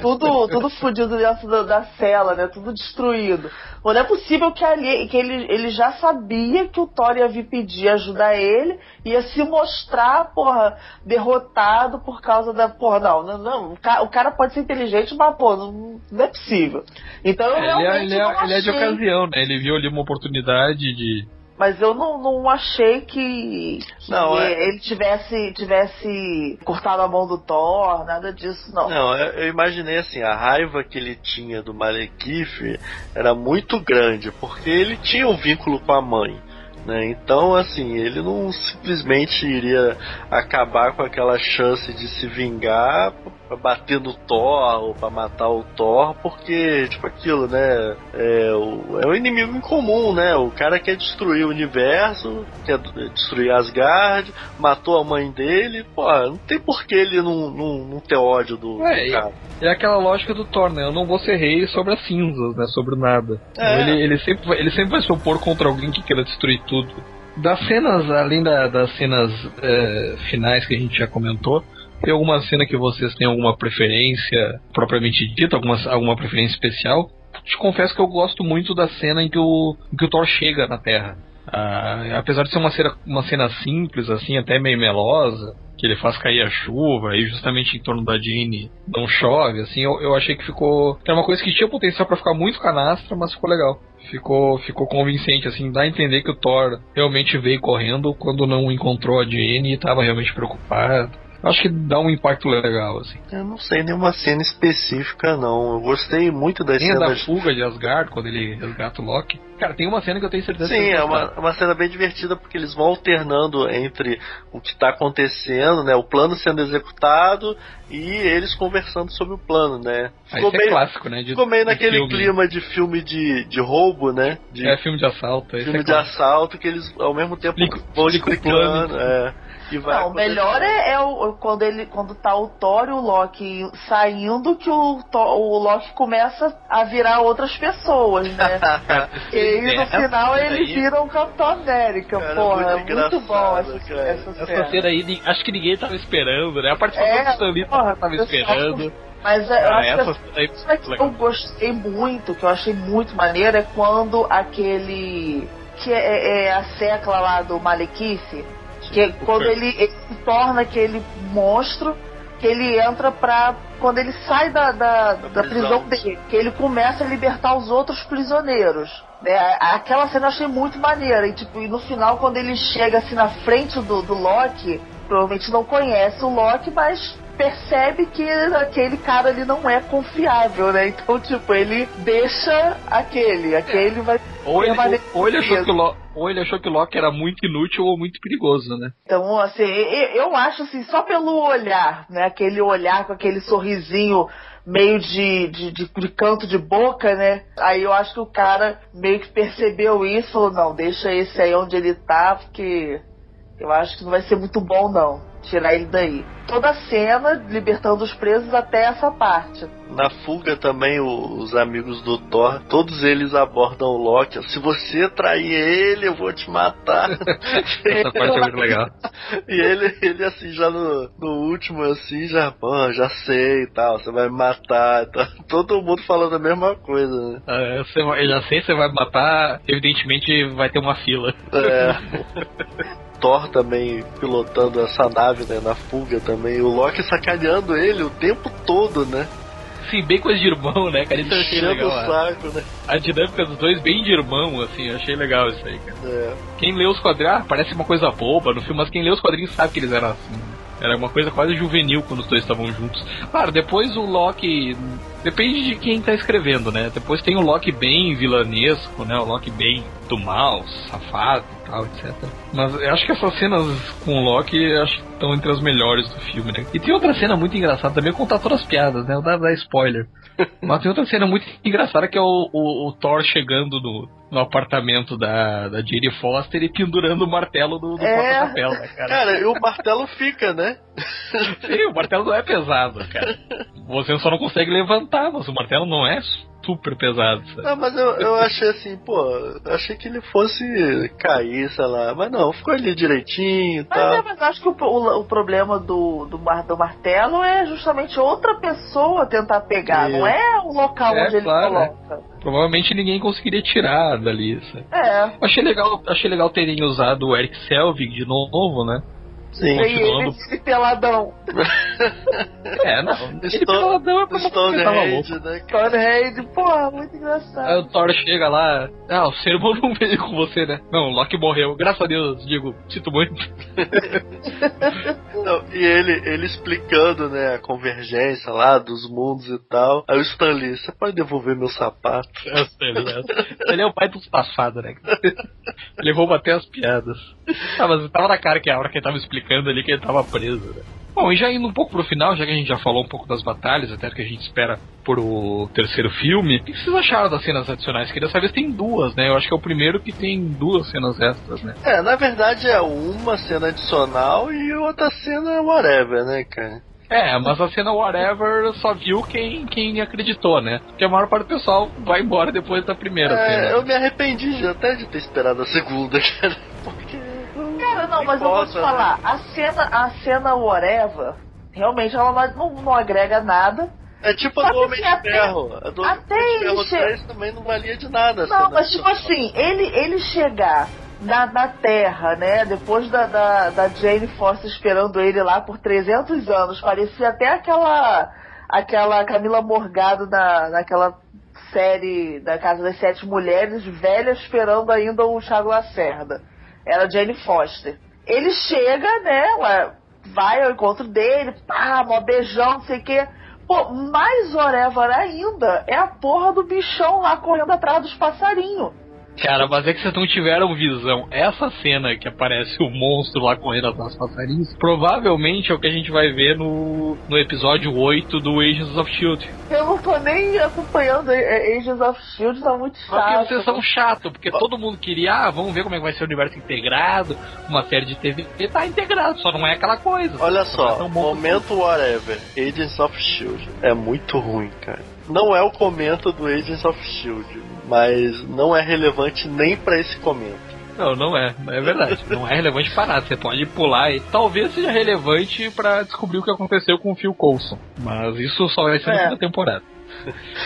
Speaker 6: tudo, tudo fudido dentro da, da cela, né? Tudo destruído. Pô, não é possível que, ali, que ele, ele já sabia que o Thor ia vir pedir ajuda a ele, ia se mostrar, porra, derrotado por causa da. Porra, não, não, não. O, ca- o cara pode ser inteligente, mas, pô, não, não é possível. Então eu
Speaker 7: É, ele, é,
Speaker 6: realmente
Speaker 7: ele, é,
Speaker 6: não
Speaker 7: ele é de ocasião, né? Ele viu ali uma oportunidade de.
Speaker 6: Mas eu não, não achei que, que
Speaker 3: Não, é-
Speaker 6: ele tivesse, tivesse cortado a mão do Thor, nada disso, não.
Speaker 3: Não, eu, eu imaginei assim, a raiva que ele tinha do Malekith era muito grande, porque ele tinha um vínculo com a mãe. Né? Então, assim, ele não simplesmente iria acabar com aquela chance de se vingar pra bater no Thor ou pra matar o Thor, porque, tipo, aquilo, né? É o, é o inimigo em comum, né? O cara quer destruir o universo, quer destruir Asgard, matou a mãe dele, pô, não tem por que ele não, não, não ter ódio do,
Speaker 7: É,
Speaker 3: do cara.
Speaker 7: É aquela lógica do Thor, né? Eu não vou ser rei sobre as cinzas, né? Sobre nada.
Speaker 3: É.
Speaker 7: Ele, ele, sempre vai, ele sempre vai se opor contra alguém que queira destruir tudo. Das cenas, além da- das cenas é, finais que a gente já comentou, tem alguma cena que vocês têm alguma preferência propriamente dita, alguma, alguma preferência especial? Te confesso que eu gosto muito da cena em que o, em que o Thor chega na Terra. Ah, apesar de ser uma cena, uma cena simples, assim, até meio melosa, que ele faz cair a chuva e justamente em torno da Jeanne não chove, assim, eu, eu achei que ficou. Era uma coisa que tinha potencial para ficar muito canastra, mas ficou legal. Ficou, ficou convincente, assim, dá a entender que o Thor realmente veio correndo quando não encontrou a Jeanne e estava realmente preocupado. Acho que dá um impacto legal, assim.
Speaker 3: Eu não sei nenhuma cena específica, não. Eu gostei muito das
Speaker 7: Tem a
Speaker 3: cenas.
Speaker 7: da fuga de Asgard, quando ele resgata o Loki. Cara, tem uma cena que eu tenho certeza
Speaker 3: Sim,
Speaker 7: que
Speaker 3: é uma, uma cena bem divertida porque eles vão alternando entre o que está acontecendo, né? O plano sendo executado e eles conversando sobre o plano, né?
Speaker 7: Ah,
Speaker 3: Ficou
Speaker 7: é
Speaker 3: meio,
Speaker 7: clássico, né? de-
Speaker 3: ficou meio naquele
Speaker 7: filme.
Speaker 3: clima de filme de, de roubo, né? De
Speaker 7: É filme de assalto. esse
Speaker 3: filme
Speaker 7: é
Speaker 3: de assalto que eles ao mesmo tempo
Speaker 7: Explica-
Speaker 3: vão explicando. É, e vai
Speaker 6: Não, o melhor é, é o, quando ele quando tá o Thor e o Loki saindo que o, Thor- o Loki começa a virar outras pessoas, né? [laughs] e aí no
Speaker 7: Essa
Speaker 6: final
Speaker 7: cena
Speaker 6: ele
Speaker 7: aí-
Speaker 6: vira um Capitão América,
Speaker 3: Cara,
Speaker 6: porra,
Speaker 3: muito
Speaker 6: é muito bom
Speaker 3: engraçado,
Speaker 6: essa,
Speaker 3: cara.
Speaker 6: essa
Speaker 7: Essa
Speaker 6: cena.
Speaker 7: cena aí, acho que ninguém tava esperando, né? A participação
Speaker 6: É,
Speaker 7: do Stan Lee
Speaker 6: porra,
Speaker 7: tava esperando.
Speaker 6: Mas é, eu
Speaker 7: Ah,
Speaker 6: acho que
Speaker 7: essa cena
Speaker 6: cena que eu gostei muito, que eu achei muito maneiro, é quando aquele. que é, é a secla lá do Malequice, que é quando ele, ele se torna aquele monstro, que ele entra pra. quando ele sai da, da, da
Speaker 3: prisão.
Speaker 6: prisão dele, que ele começa a libertar os outros prisioneiros. A- Aquela cena eu achei muito maneira. E, tipo, e no final, quando ele chega assim na frente do, do Loki, provavelmente não conhece o Loki, mas percebe que aquele cara ali não é confiável, né? Então, tipo, ele deixa aquele, aquele vai
Speaker 7: Ou ele, ou, ou ele achou que o Lo- ou ele achou que o Loki era muito inútil ou muito perigoso, né?
Speaker 6: Então, assim, eu, acho assim, só pelo olhar, né? Aquele olhar com aquele sorrisinho meio de, de, de, de canto de boca, né? Aí eu acho que o cara meio que percebeu isso, falou, não, deixa esse aí onde ele tá, porque eu acho que não vai ser muito bom, não. Tirar ele daí. Toda a cena libertando os presos até essa parte.
Speaker 3: Na fuga também o- os amigos do Thor, todos eles abordam o Loki. Se você trair ele, eu vou te matar. [laughs]
Speaker 7: Essa parte é muito legal.
Speaker 3: E ele, ele assim, já no, no último, assim, já, pô, já sei e tal, você vai me matar e tal. [laughs] Todo mundo falando a mesma coisa, né?
Speaker 7: Você vai- eu já sei, você vai matar, evidentemente vai ter uma fila.
Speaker 3: É. [laughs] Thor também pilotando essa nave, né, na fuga também. O Loki sacaneando ele o tempo todo, né?
Speaker 7: Sim, bem coisa de irmão, né, cara? Isso eu achei legal. a-
Speaker 3: saco, né?
Speaker 7: A dinâmica dos dois bem de irmão, assim, eu achei legal isso aí, cara.
Speaker 3: É.
Speaker 7: Quem lê os quadrinhos, ah, parece uma coisa boba no filme, mas quem lê os quadrinhos sabe que eles eram assim. Era uma coisa quase juvenil quando os dois estavam juntos. Claro, depois o Loki. Depende de quem tá escrevendo, né? Depois tem o Loki bem vilanesco, né? O Loki bem do mal, safado e tal, etc. Mas eu acho que essas cenas com o Loki acho estão entre as melhores do filme, né? E tem outra cena muito engraçada também, contar todas as piadas, né? Eu dar, dar spoiler. [laughs] Mas tem outra cena muito engraçada que é o, o, o Thor chegando no, no apartamento da, da Jane Foster e pendurando o martelo do, do
Speaker 6: É.
Speaker 7: porta-papel, né, cara?
Speaker 3: Cara, e o martelo fica, né?
Speaker 7: Sim, o martelo não é pesado, cara. Você só não consegue levantar, mas o martelo não é super pesado, sabe?
Speaker 3: Não, mas eu, eu achei assim, pô, eu achei que ele fosse cair, sei lá. Mas não, ficou ali direitinho e
Speaker 6: Mas, é,
Speaker 3: tal.
Speaker 6: mas acho que o, o- o problema do, do, mar- do martelo é justamente outra pessoa tentar pegar,
Speaker 3: Isso.
Speaker 6: não é o local
Speaker 7: É,
Speaker 6: onde ele
Speaker 7: claro,
Speaker 6: coloca.
Speaker 7: Provavelmente ninguém conseguiria tirar dali?
Speaker 6: É.
Speaker 7: Achei legal, achei legal terem usado o Eric Selvig de novo, né?
Speaker 3: Sim.
Speaker 6: E ele,
Speaker 7: Continuando.
Speaker 6: ele peladão. [laughs]
Speaker 7: É, não. Ele
Speaker 3: Stone-
Speaker 7: peladão é pra uma coisa que tava louco.
Speaker 3: Stonehenge, né?
Speaker 6: Stonehenge, porra, muito
Speaker 7: Aí
Speaker 6: engraçado.
Speaker 7: o Thor chega lá, ah, o seu irmão não veio com você, né? Não, o Loki morreu. Graças a Deus, digo, sinto muito. [laughs]
Speaker 3: Não, e ele, ele explicando, né, a convergência lá dos mundos e tal. Aí o Stanley, você pode devolver meu sapato?
Speaker 7: Ele é o pai dos passados, né? [laughs] Ele rouba até as piadas. Ah, mas tava na cara que a hora que ele tava explicando ali que ele tava preso, né? Bom, e já indo um pouco pro final, já que a gente já falou um pouco das batalhas, até que a gente espera pro terceiro filme, o que vocês acharam das cenas adicionais? Que dessa vez tem duas, né? Eu acho que é o primeiro que tem duas cenas extras, né?
Speaker 3: É, na verdade é uma cena adicional e outra cena whatever, né, cara?
Speaker 7: É, mas a cena Whatever só viu quem, quem acreditou, né? Porque a maior parte do pessoal vai embora depois da primeira
Speaker 3: É,
Speaker 7: cena.
Speaker 3: eu me arrependi de- até de ter esperado a segunda, [laughs] cara. Porque.
Speaker 6: Cara, não, mas eu vou te
Speaker 3: importa, né?
Speaker 6: falar, a cena, a cena whatever, realmente ela não, não agrega nada.
Speaker 3: É tipo a do Homem
Speaker 6: assim,
Speaker 3: de Ferro. A do
Speaker 6: até
Speaker 3: Homem de Ferro
Speaker 6: che-
Speaker 3: 3 também não valia de nada.
Speaker 6: Não,
Speaker 3: cena
Speaker 6: mas tipo assim, ele, ele chegar na, na Terra, né? Depois da, da, da Jane Foster esperando ele lá por 300 anos, parecia até aquela aquela Camila Morgado na, naquela série da Casa das Sete Mulheres, velha esperando ainda o Thiago Lacerda. Era Jane Foster. Ele chega, né? Vai ao encontro dele, pá, mó beijão, não sei o quê. Pô, mais whatever ainda é a porra do bichão lá correndo atrás dos passarinhos.
Speaker 7: Cara, mas é que vocês não tiveram visão. Essa cena que aparece o monstro lá correndo atrás dos passarinhos, provavelmente é o que a gente vai ver no, no episódio 8 do Agents of Shield.
Speaker 6: Eu não tô nem acompanhando Agents of Shield, tá muito chato.
Speaker 7: Porque vocês são chato, porque todo mundo queria, ah, vamos ver como é que vai ser o universo integrado, uma série de TV tá integrado, só não é aquela coisa.
Speaker 3: Olha só, é momento whatever, Agents of Shield é muito ruim, cara. Não é o comento do Agents of Shield mas não é relevante nem para esse comento.
Speaker 7: Não, não é, é verdade. Não é relevante para nada. Você pode pular e talvez seja relevante para descobrir o que aconteceu com o Phil Coulson. Mas isso só vai ser é. na segunda temporada.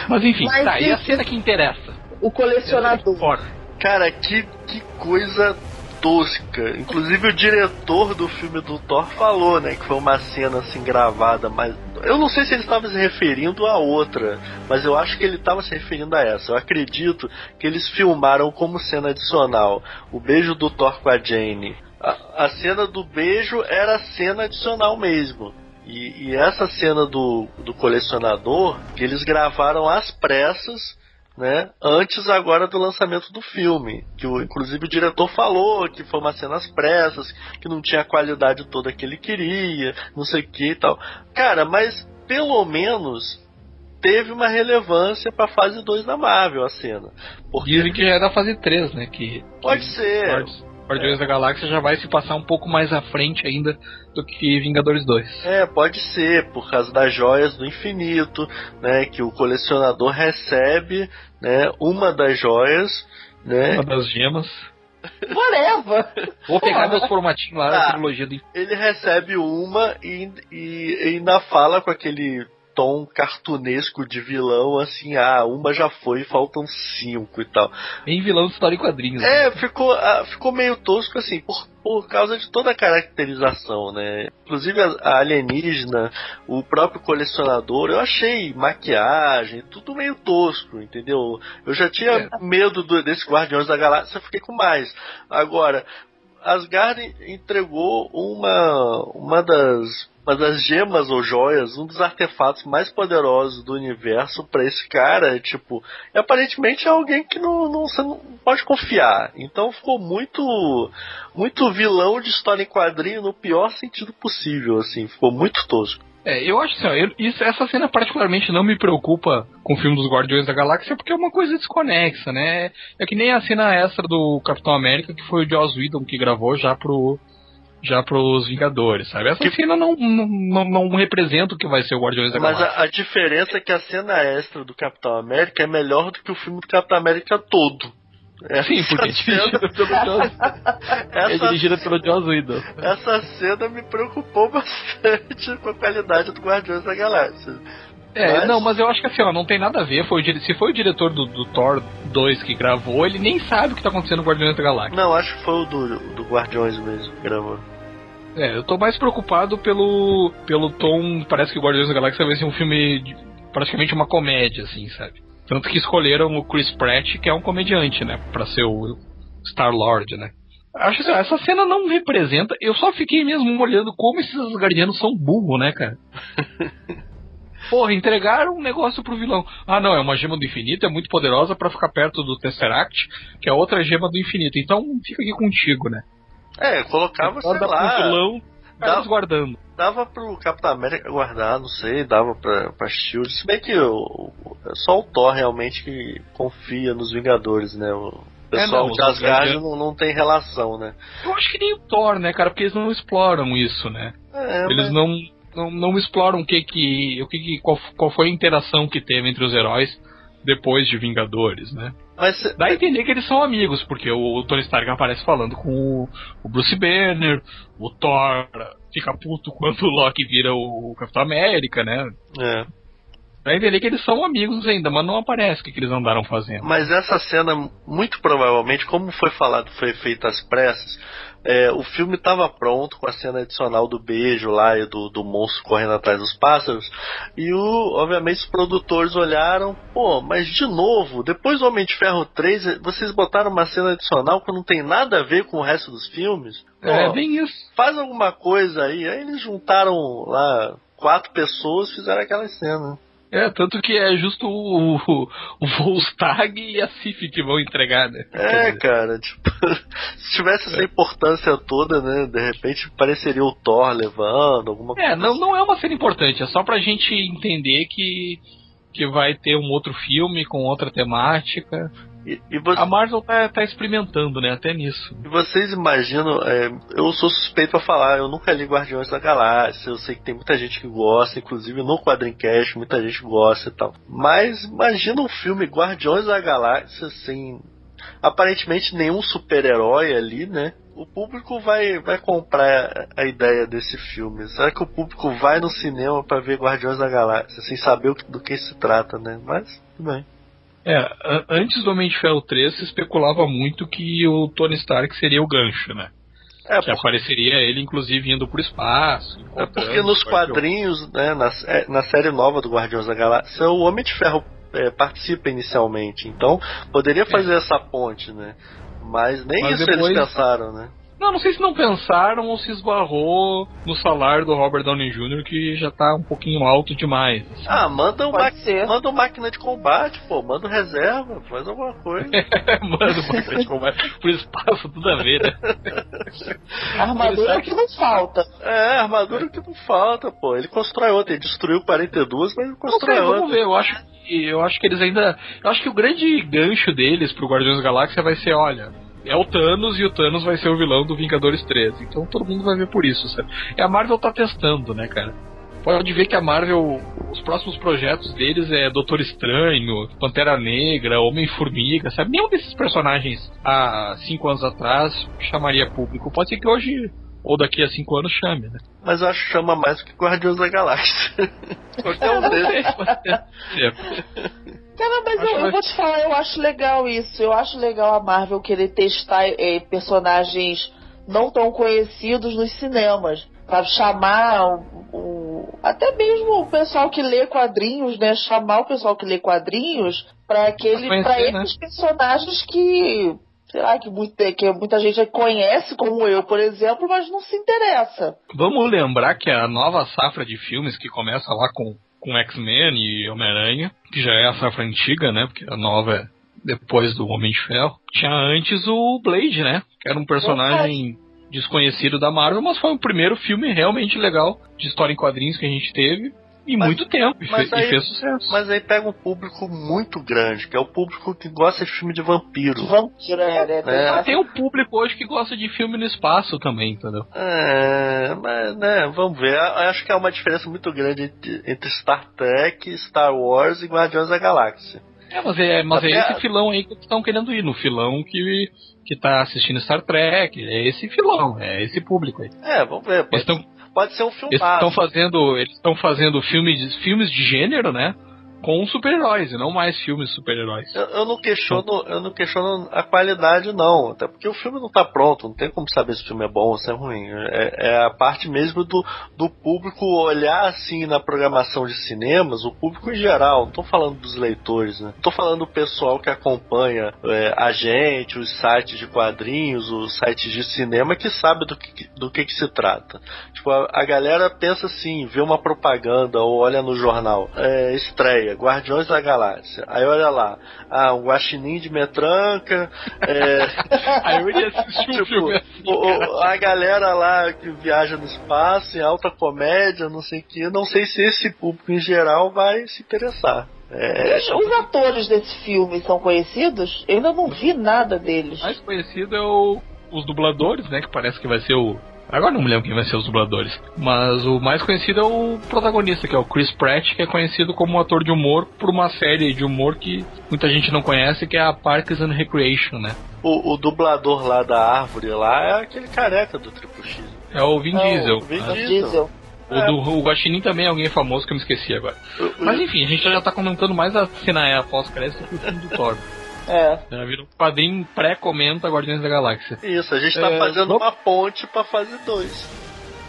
Speaker 7: Mas enfim, Mas tá, e a cena que interessa?
Speaker 6: O colecionador.
Speaker 3: Cara, que, que coisa tosca. Inclusive o diretor do filme do Thor falou, né, que foi uma cena assim gravada, mas eu não sei se ele estava se referindo a outra, mas eu acho que ele estava se referindo a essa. Eu acredito que eles filmaram como cena adicional o beijo do Thor com a Jane. A, a cena do beijo era cena adicional mesmo. E, e, essa cena do, do colecionador, que eles gravaram às pressas né? Antes agora do lançamento do filme, que o, inclusive o diretor falou que foi uma cena às pressas, que não tinha a qualidade toda que ele queria, não sei o que e tal. Cara, mas pelo menos teve uma relevância para fase 2 da Marvel a cena.
Speaker 7: Porque... Dizem que já é da fase 3, né? Que,
Speaker 3: Pode
Speaker 7: que
Speaker 3: ser.
Speaker 7: Guardiões é. da Galáxia já vai se passar um pouco mais à frente ainda do que Vingadores 2.
Speaker 3: É, pode ser, por causa das joias do infinito, né? Que o colecionador recebe, né? Uma das joias, né?
Speaker 7: Uma das gemas.
Speaker 6: Whatever!
Speaker 7: Vou pegar meus formatinhos lá ah, trilogia do
Speaker 3: Ele recebe uma e, e ainda fala com aquele tom cartunesco de vilão, assim, ah, uma já foi, faltam cinco e tal.
Speaker 7: Em vilão de história em quadrinhos.
Speaker 3: É, né? ficou, ah, ficou meio tosco, assim, por, por causa de toda a caracterização, né? Inclusive a, a alienígena, o próprio colecionador, eu achei maquiagem, tudo meio tosco, entendeu? Eu já tinha é. medo do, desse Guardiões da Galáxia, fiquei com mais. Agora, Asgard entregou uma, uma das uma das gemas ou joias, um dos artefatos mais poderosos do universo para esse cara, tipo, e aparentemente é alguém que não, não, você não pode confiar. Então ficou muito muito vilão de história em quadrinho no pior sentido possível, assim, ficou muito tosco.
Speaker 7: É, eu acho assim, ó, eu, isso, essa cena particularmente não me preocupa com o filme dos Guardiões da Galáxia, porque é uma coisa desconexa, né? É que nem a cena extra do Capitão América, que foi o Joss Whedon que gravou já pro, já pros Vingadores, sabe? Essa que... cena não, não, não, representa o que vai ser o Guardiões da Galáxia.
Speaker 3: Mas a, a, diferença é que a cena extra do Capitão América é melhor do que o filme do Capitão América todo.
Speaker 7: Essa Sim, porque é dirigida pelo Joss, é dirigida pelo Joss Whedon.
Speaker 3: Essa cena me preocupou [laughs] bastante com a qualidade do Guardiões da Galáxia.
Speaker 7: É, mas... não, mas eu acho que assim, ó, não tem nada a ver. Foi o, se foi o diretor do, do, Thor 2 que gravou, ele nem sabe o que tá acontecendo no Guardiões da Galáxia.
Speaker 3: Não, acho que foi o do, do Guardiões mesmo que gravou.
Speaker 7: É, eu tô mais preocupado pelo, pelo tom. Parece que o Guardiões da Galáxia vai ser um filme de, praticamente uma comédia, assim, sabe? Tanto que escolheram o Chris Pratt, que é um comediante, né? Pra ser o Star-Lord, né? Acho que assim, essa cena não representa. Eu só fiquei mesmo olhando como esses guardianos são burros, né, cara? [laughs] Porra, entregaram um negócio pro vilão. Ah, não, é uma gema do infinito, é muito poderosa para ficar perto do Tesseract, que é outra gema do infinito. Então fica aqui contigo, né?
Speaker 3: É, colocava, sei lá.
Speaker 7: Pro vilão, dava, guardando.
Speaker 3: Dava pro Capitão América guardar, não sei, dava pra, pra Shield. Se bem que o, só o Thor realmente que confia nos Vingadores, né? O pessoal é, não, de Asgard não, não tem relação, né?
Speaker 7: Eu acho que nem o Thor, né, cara? Porque eles não exploram isso, né? É, eles mas... não, não, não exploram o que que. O que, que qual, qual foi a interação que teve entre os heróis depois de Vingadores, né? Mas, Dá a entender que eles são amigos, porque o, Tony Stark aparece falando com o, o, Bruce Banner, o Thor fica puto quando o Loki vira o Capitão América, né?
Speaker 3: É.
Speaker 7: Pra entender que eles são amigos ainda, mas não aparece o que, que eles andaram fazendo.
Speaker 3: Mas essa cena, muito provavelmente, como foi falado, foi feita às pressas, é, o filme estava pronto com a cena adicional do beijo lá e do, do monstro correndo atrás dos pássaros. E o, obviamente os produtores olharam, pô, mas de novo, depois do Homem de Ferro 3, vocês botaram uma cena adicional que não tem nada a ver com o resto dos filmes? Pô,
Speaker 7: é, bem isso.
Speaker 3: Faz alguma coisa aí. Aí eles juntaram lá quatro pessoas e fizeram aquela cena.
Speaker 7: É, tanto que é justo o, o, o Volstag e a Cif que vão entregar, né?
Speaker 3: É, cara, tipo, [laughs] se tivesse essa importância toda, né, de repente pareceria o Thor levando, alguma
Speaker 7: coisa. É, não, não é uma cena importante, é só pra gente entender que, que vai ter um outro filme com outra temática.
Speaker 3: E, e você...
Speaker 7: A Marvel tá, tá, experimentando, né? Até nisso.
Speaker 3: E vocês imaginam, é, eu sou suspeito pra falar, eu nunca li Guardiões da Galáxia, eu sei que tem muita gente que gosta, inclusive no Quadrincast, muita gente gosta e tal. Mas imagina um filme Guardiões da Galáxia, assim, aparentemente nenhum super-herói ali, né? O público vai, vai comprar a ideia desse filme. Será que o público vai no cinema para ver Guardiões da Galáxia sem saber do que se trata, né? Mas, tudo bem.
Speaker 7: É, antes do Homem de Ferro 3 se especulava muito que o Tony Stark seria o gancho, né? É, que por... apareceria ele, inclusive, indo pro espaço.
Speaker 3: É porque nos quadrinhos, né, na, é, na série nova do Guardiões da Galáxia, o Homem de Ferro é, participa inicialmente. Então, poderia fazer é. essa ponte, né? Mas nem Mas isso depois... eles pensaram, né?
Speaker 7: Não, não sei se não pensaram ou se esbarrou no salário do Robert Downey Jr., que já tá um pouquinho alto demais.
Speaker 3: Assim. Ah, manda um, manda um máquina de combate, pô, manda um reserva, faz alguma coisa. [laughs]
Speaker 7: manda um máquina de combate pro espaço, tudo a ver, né? [laughs]
Speaker 6: armadura que não falta.
Speaker 3: É, armadura que não falta, pô. Ele constrói outra, ele destruiu 42, mas ele constrói
Speaker 7: sei,
Speaker 3: outra.
Speaker 7: Vamos ver, eu acho que eu acho que eles ainda. Eu acho que o grande gancho deles pro Guardiões da Galáxia vai ser, olha, é o Thanos e o Thanos vai ser o vilão do Vingadores 13. Então todo mundo vai ver por isso, sabe? E a Marvel tá testando, né, cara? Pode ver que a Marvel, os próximos projetos deles é Doutor Estranho, Pantera Negra, Homem-Formiga, sabe? Nenhum desses personagens há cinco anos atrás chamaria público. Pode ser que hoje ou daqui a cinco anos chame, né?
Speaker 3: Mas eu acho que chama mais do que Guardiões da Galáxia. [laughs] Qualquer um [laughs] deles. [laughs]
Speaker 6: Cara, mas eu, eu, vou te falar, eu acho legal isso. Eu acho legal a Marvel querer testar eh, personagens não tão conhecidos nos cinemas. Pra chamar o, o, até mesmo o pessoal que lê quadrinhos, né? Chamar o pessoal que lê quadrinhos para aquele, para né? esses personagens que sei lá, que, muita, que muita gente conhece, como eu, por exemplo, mas não se interessa.
Speaker 7: Vamos lembrar que a nova safra de filmes que começa lá com com X-Men e Homem-Aranha, que já é a safra antiga, né? Porque a nova é depois do Homem de Ferro. Tinha antes o Blade, né? Que era um personagem desconhecido da Marvel, mas foi o primeiro filme realmente legal de história em quadrinhos que a gente teve em mas, muito tempo e, fe aí, e, fez sucesso.
Speaker 3: Mas aí pega um público muito grande, que é o público que gosta de filme de vampiro.
Speaker 6: Vampiro, é, é,
Speaker 7: é. Tem um público hoje que gosta de filme no espaço também, entendeu?
Speaker 3: É, mas, né, vamos ver. Acho que há uma diferença muito grande entre Star Trek, Star Wars e Guardiões da Galáxia.
Speaker 7: É, mas é, mas é esse filão aí que estão querendo ir, no filão que, que tá assistindo Star Trek, é esse filão, é esse público aí.
Speaker 3: É, vamos ver.
Speaker 7: Pode... Eles
Speaker 3: pode ser um filme.
Speaker 7: Eles estão fazendo, eles estão fazendo filmes, filmes de gênero, né? Com super-heróis e não mais filmes super-heróis.
Speaker 3: Eu, eu, não questiono, eu não questiono a qualidade não, até porque o filme não está pronto, não tem como saber se o filme é bom ou se é ruim. É, é, a parte mesmo do, do público olhar assim na programação de cinemas, o público em geral. Não estou falando dos leitores, né? Estou falando do pessoal que acompanha é, a gente, os sites de quadrinhos, os sites de cinema que sabe do que, do que, que se trata. Tipo, a, a galera pensa assim, vê uma propaganda ou olha no jornal, é, estreia Guardiões da Galáxia. Aí olha lá, ah, um guaxinim de metranca. É... [laughs]
Speaker 7: Aí eu iria assistir tipo, filme assim, o,
Speaker 3: a galera lá que viaja no espaço, em alta comédia, não sei o que. Não sei se esse público em geral vai se interessar.
Speaker 6: É... Os, os, atores desse filme são conhecidos? Eu ainda não vi nada deles.
Speaker 7: O mais conhecido é o, os dubladores, né? Que parece que vai ser o Agora não me lembro quem vai ser os dubladores. Mas o mais conhecido é o protagonista, que é o Chris Pratt, que é conhecido como ator de humor por uma série de humor que muita gente não conhece, que é a Parks and Recreation, né?
Speaker 3: O, o dublador lá da árvore lá é aquele careca do Triple X.
Speaker 7: É o Vin Diesel.
Speaker 3: É o Vin Diesel.
Speaker 7: O do o Guaxinim também é alguém famoso que eu me esqueci agora. Mas enfim, a gente já tá comentando mais a cena é pós-crédito que o filme do Thor.
Speaker 6: É.
Speaker 7: Já vira um quadrinho pré-comenta Guardiões da Galáxia.
Speaker 3: Isso, a gente tá
Speaker 7: É,
Speaker 3: fazendo uma ponte pra fase 2.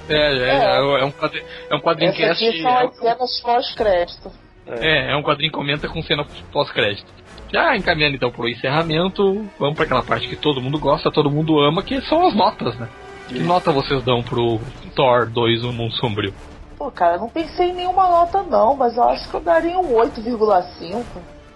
Speaker 7: É, é,
Speaker 6: É.
Speaker 7: é, é um quadrinho, é um quadrinho
Speaker 6: Essa
Speaker 7: cast.
Speaker 6: aqui são as cenas pós-crédito.
Speaker 7: É, é um quadrinho comenta com cena pós-crédito. Já encaminhando então pro encerramento, vamos pra aquela parte que todo mundo gosta, todo mundo ama, que são as notas, né? Que nota vocês dão pro Thor 2, O Mundo Sombrio?
Speaker 6: Pô, cara, eu não pensei em nenhuma nota não, mas eu acho que eu daria um 8,5.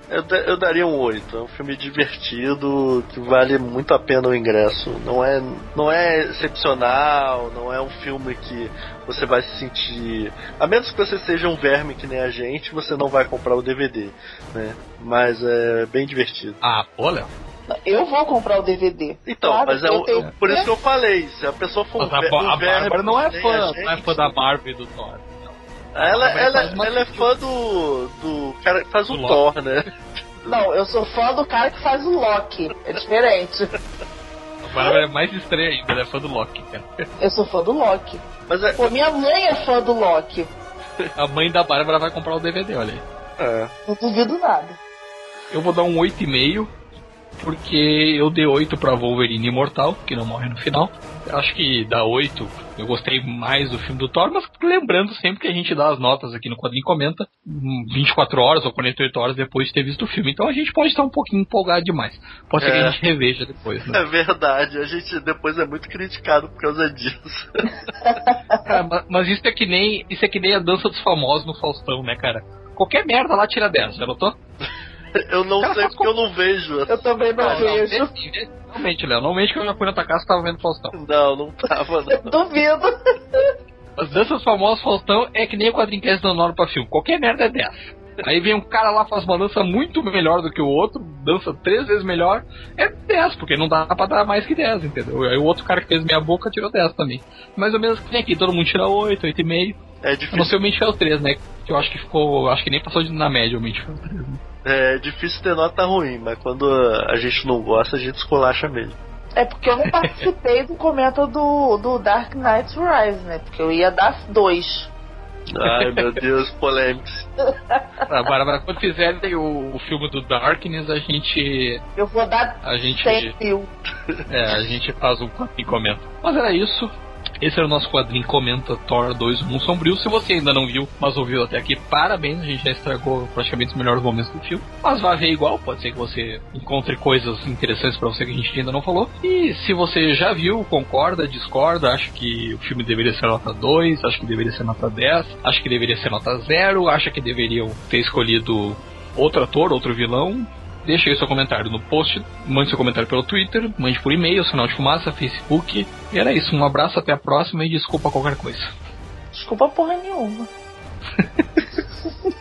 Speaker 3: Eu, eu daria um 8. É um filme divertido, que vale muito a pena o ingresso. Não é, não é excepcional, não é um filme que você vai se sentir. A menos que você seja um verme que nem a gente, você não vai comprar o DVD, né? Mas é bem divertido.
Speaker 7: Ah, Léo.
Speaker 6: Eu vou comprar o DVD.
Speaker 3: Então,
Speaker 6: Claro,
Speaker 3: mas é,
Speaker 6: eu
Speaker 3: o-
Speaker 6: tenho-
Speaker 3: por isso que eu falei, se a pessoa for um,
Speaker 7: Mas a,
Speaker 3: ver-
Speaker 7: Ba-
Speaker 3: um
Speaker 7: a
Speaker 3: verme
Speaker 7: Bárbara não é fã,
Speaker 3: a
Speaker 7: não é
Speaker 3: gente,
Speaker 7: fã da Marvel e do Thor.
Speaker 3: Ela,
Speaker 7: Ela
Speaker 3: ela, é fã do, do cara que faz o
Speaker 7: Do Loki.
Speaker 3: Thor, né?
Speaker 6: Não, eu sou fã do cara que faz o Loki. É diferente.
Speaker 7: A Bárbara é mais estranha ainda, ela é fã do Loki, cara.
Speaker 6: Eu sou fã do Loki.
Speaker 3: Mas é,
Speaker 6: Pô, minha mãe é fã do Loki.
Speaker 7: A mãe da Bárbara vai comprar o DVD, olha aí.
Speaker 3: é.
Speaker 6: Não duvido nada.
Speaker 7: Eu vou dar um 8,5, porque eu dei 8 pra Wolverine Imortal, que não morre no final. Acho que dá 8, eu gostei mais do filme do Thor, mas lembrando sempre que a gente dá as notas aqui no quadrinho comenta hum, 24 horas ou 48 horas depois de ter visto o filme. Então a gente pode estar um pouquinho empolgado demais. Pode ser que
Speaker 3: É.
Speaker 7: a gente reveja depois, né? [laughs]
Speaker 3: É verdade, a gente depois é muito criticado por causa disso.
Speaker 7: Cara, [laughs] ma- mas isso é que nem isso é que nem a dança dos famosos no Faustão, né, cara? Qualquer merda lá tira 10, já notou?
Speaker 3: Eu não
Speaker 7: Cara,
Speaker 3: sei porque eu não vejo.
Speaker 6: Eu também não
Speaker 7: não,
Speaker 6: vejo.
Speaker 7: Realmente, Léo, normalmente que eu já fui na tua casa, tava vendo Faustão.
Speaker 3: Não, não tava, não.
Speaker 6: Duvido.
Speaker 7: As danças famosas Faustão é que nem o quadrinho dando hora pra filme. Qualquer merda é 10. Aí vem um cara lá, faz uma dança muito melhor do que o outro, dança três vezes melhor, é 10, porque não dá pra dar mais que 10, entendeu? Aí o outro cara que fez meia boca tirou 10 também. Mais ou menos que tem aqui, todo mundo tira 8, 8,5.
Speaker 3: É
Speaker 7: A não
Speaker 3: difícil,
Speaker 7: ser o Mente Fel 3, né? Que eu acho que ficou. Acho que nem passou de- na média o Mente Fel 3. Né?
Speaker 3: É difícil ter nota ruim, mas quando a gente não gosta, a gente escolacha mesmo.
Speaker 6: É porque eu não participei do comenta do, do Dark Knight Rise, né? Porque eu ia dar dois.
Speaker 3: Ai meu Deus, polêmicos. [laughs]
Speaker 7: Ah, Bárbara, quando fizerem o, o filme do Darkness, a gente.
Speaker 6: Eu vou dar
Speaker 7: A gente.
Speaker 6: 100 mil.
Speaker 7: É, a gente faz um quadrinho comenta. Mas era isso. Esse era o nosso quadrinho Comenta Thor 2 Mundo Sombrio. Se você ainda não viu, mas ouviu até aqui, parabéns. A gente já estragou praticamente os melhores momentos do filme. Mas vai ver igual. Pode ser que você encontre coisas interessantes pra você que a gente ainda não falou. E se você já viu, concorda, discorda, acha que o filme deveria ser nota 2, acha que deveria ser nota 10, acha que deveria ser nota 0, acha que deveriam ter escolhido outro ator, outro vilão, Deixe aí seu comentário no post, mande seu comentário pelo Twitter, mande por e-mail, sinal de fumaça, Facebook. E era isso, um abraço, até a próxima e desculpa qualquer coisa.
Speaker 6: Desculpa porra nenhuma. [laughs]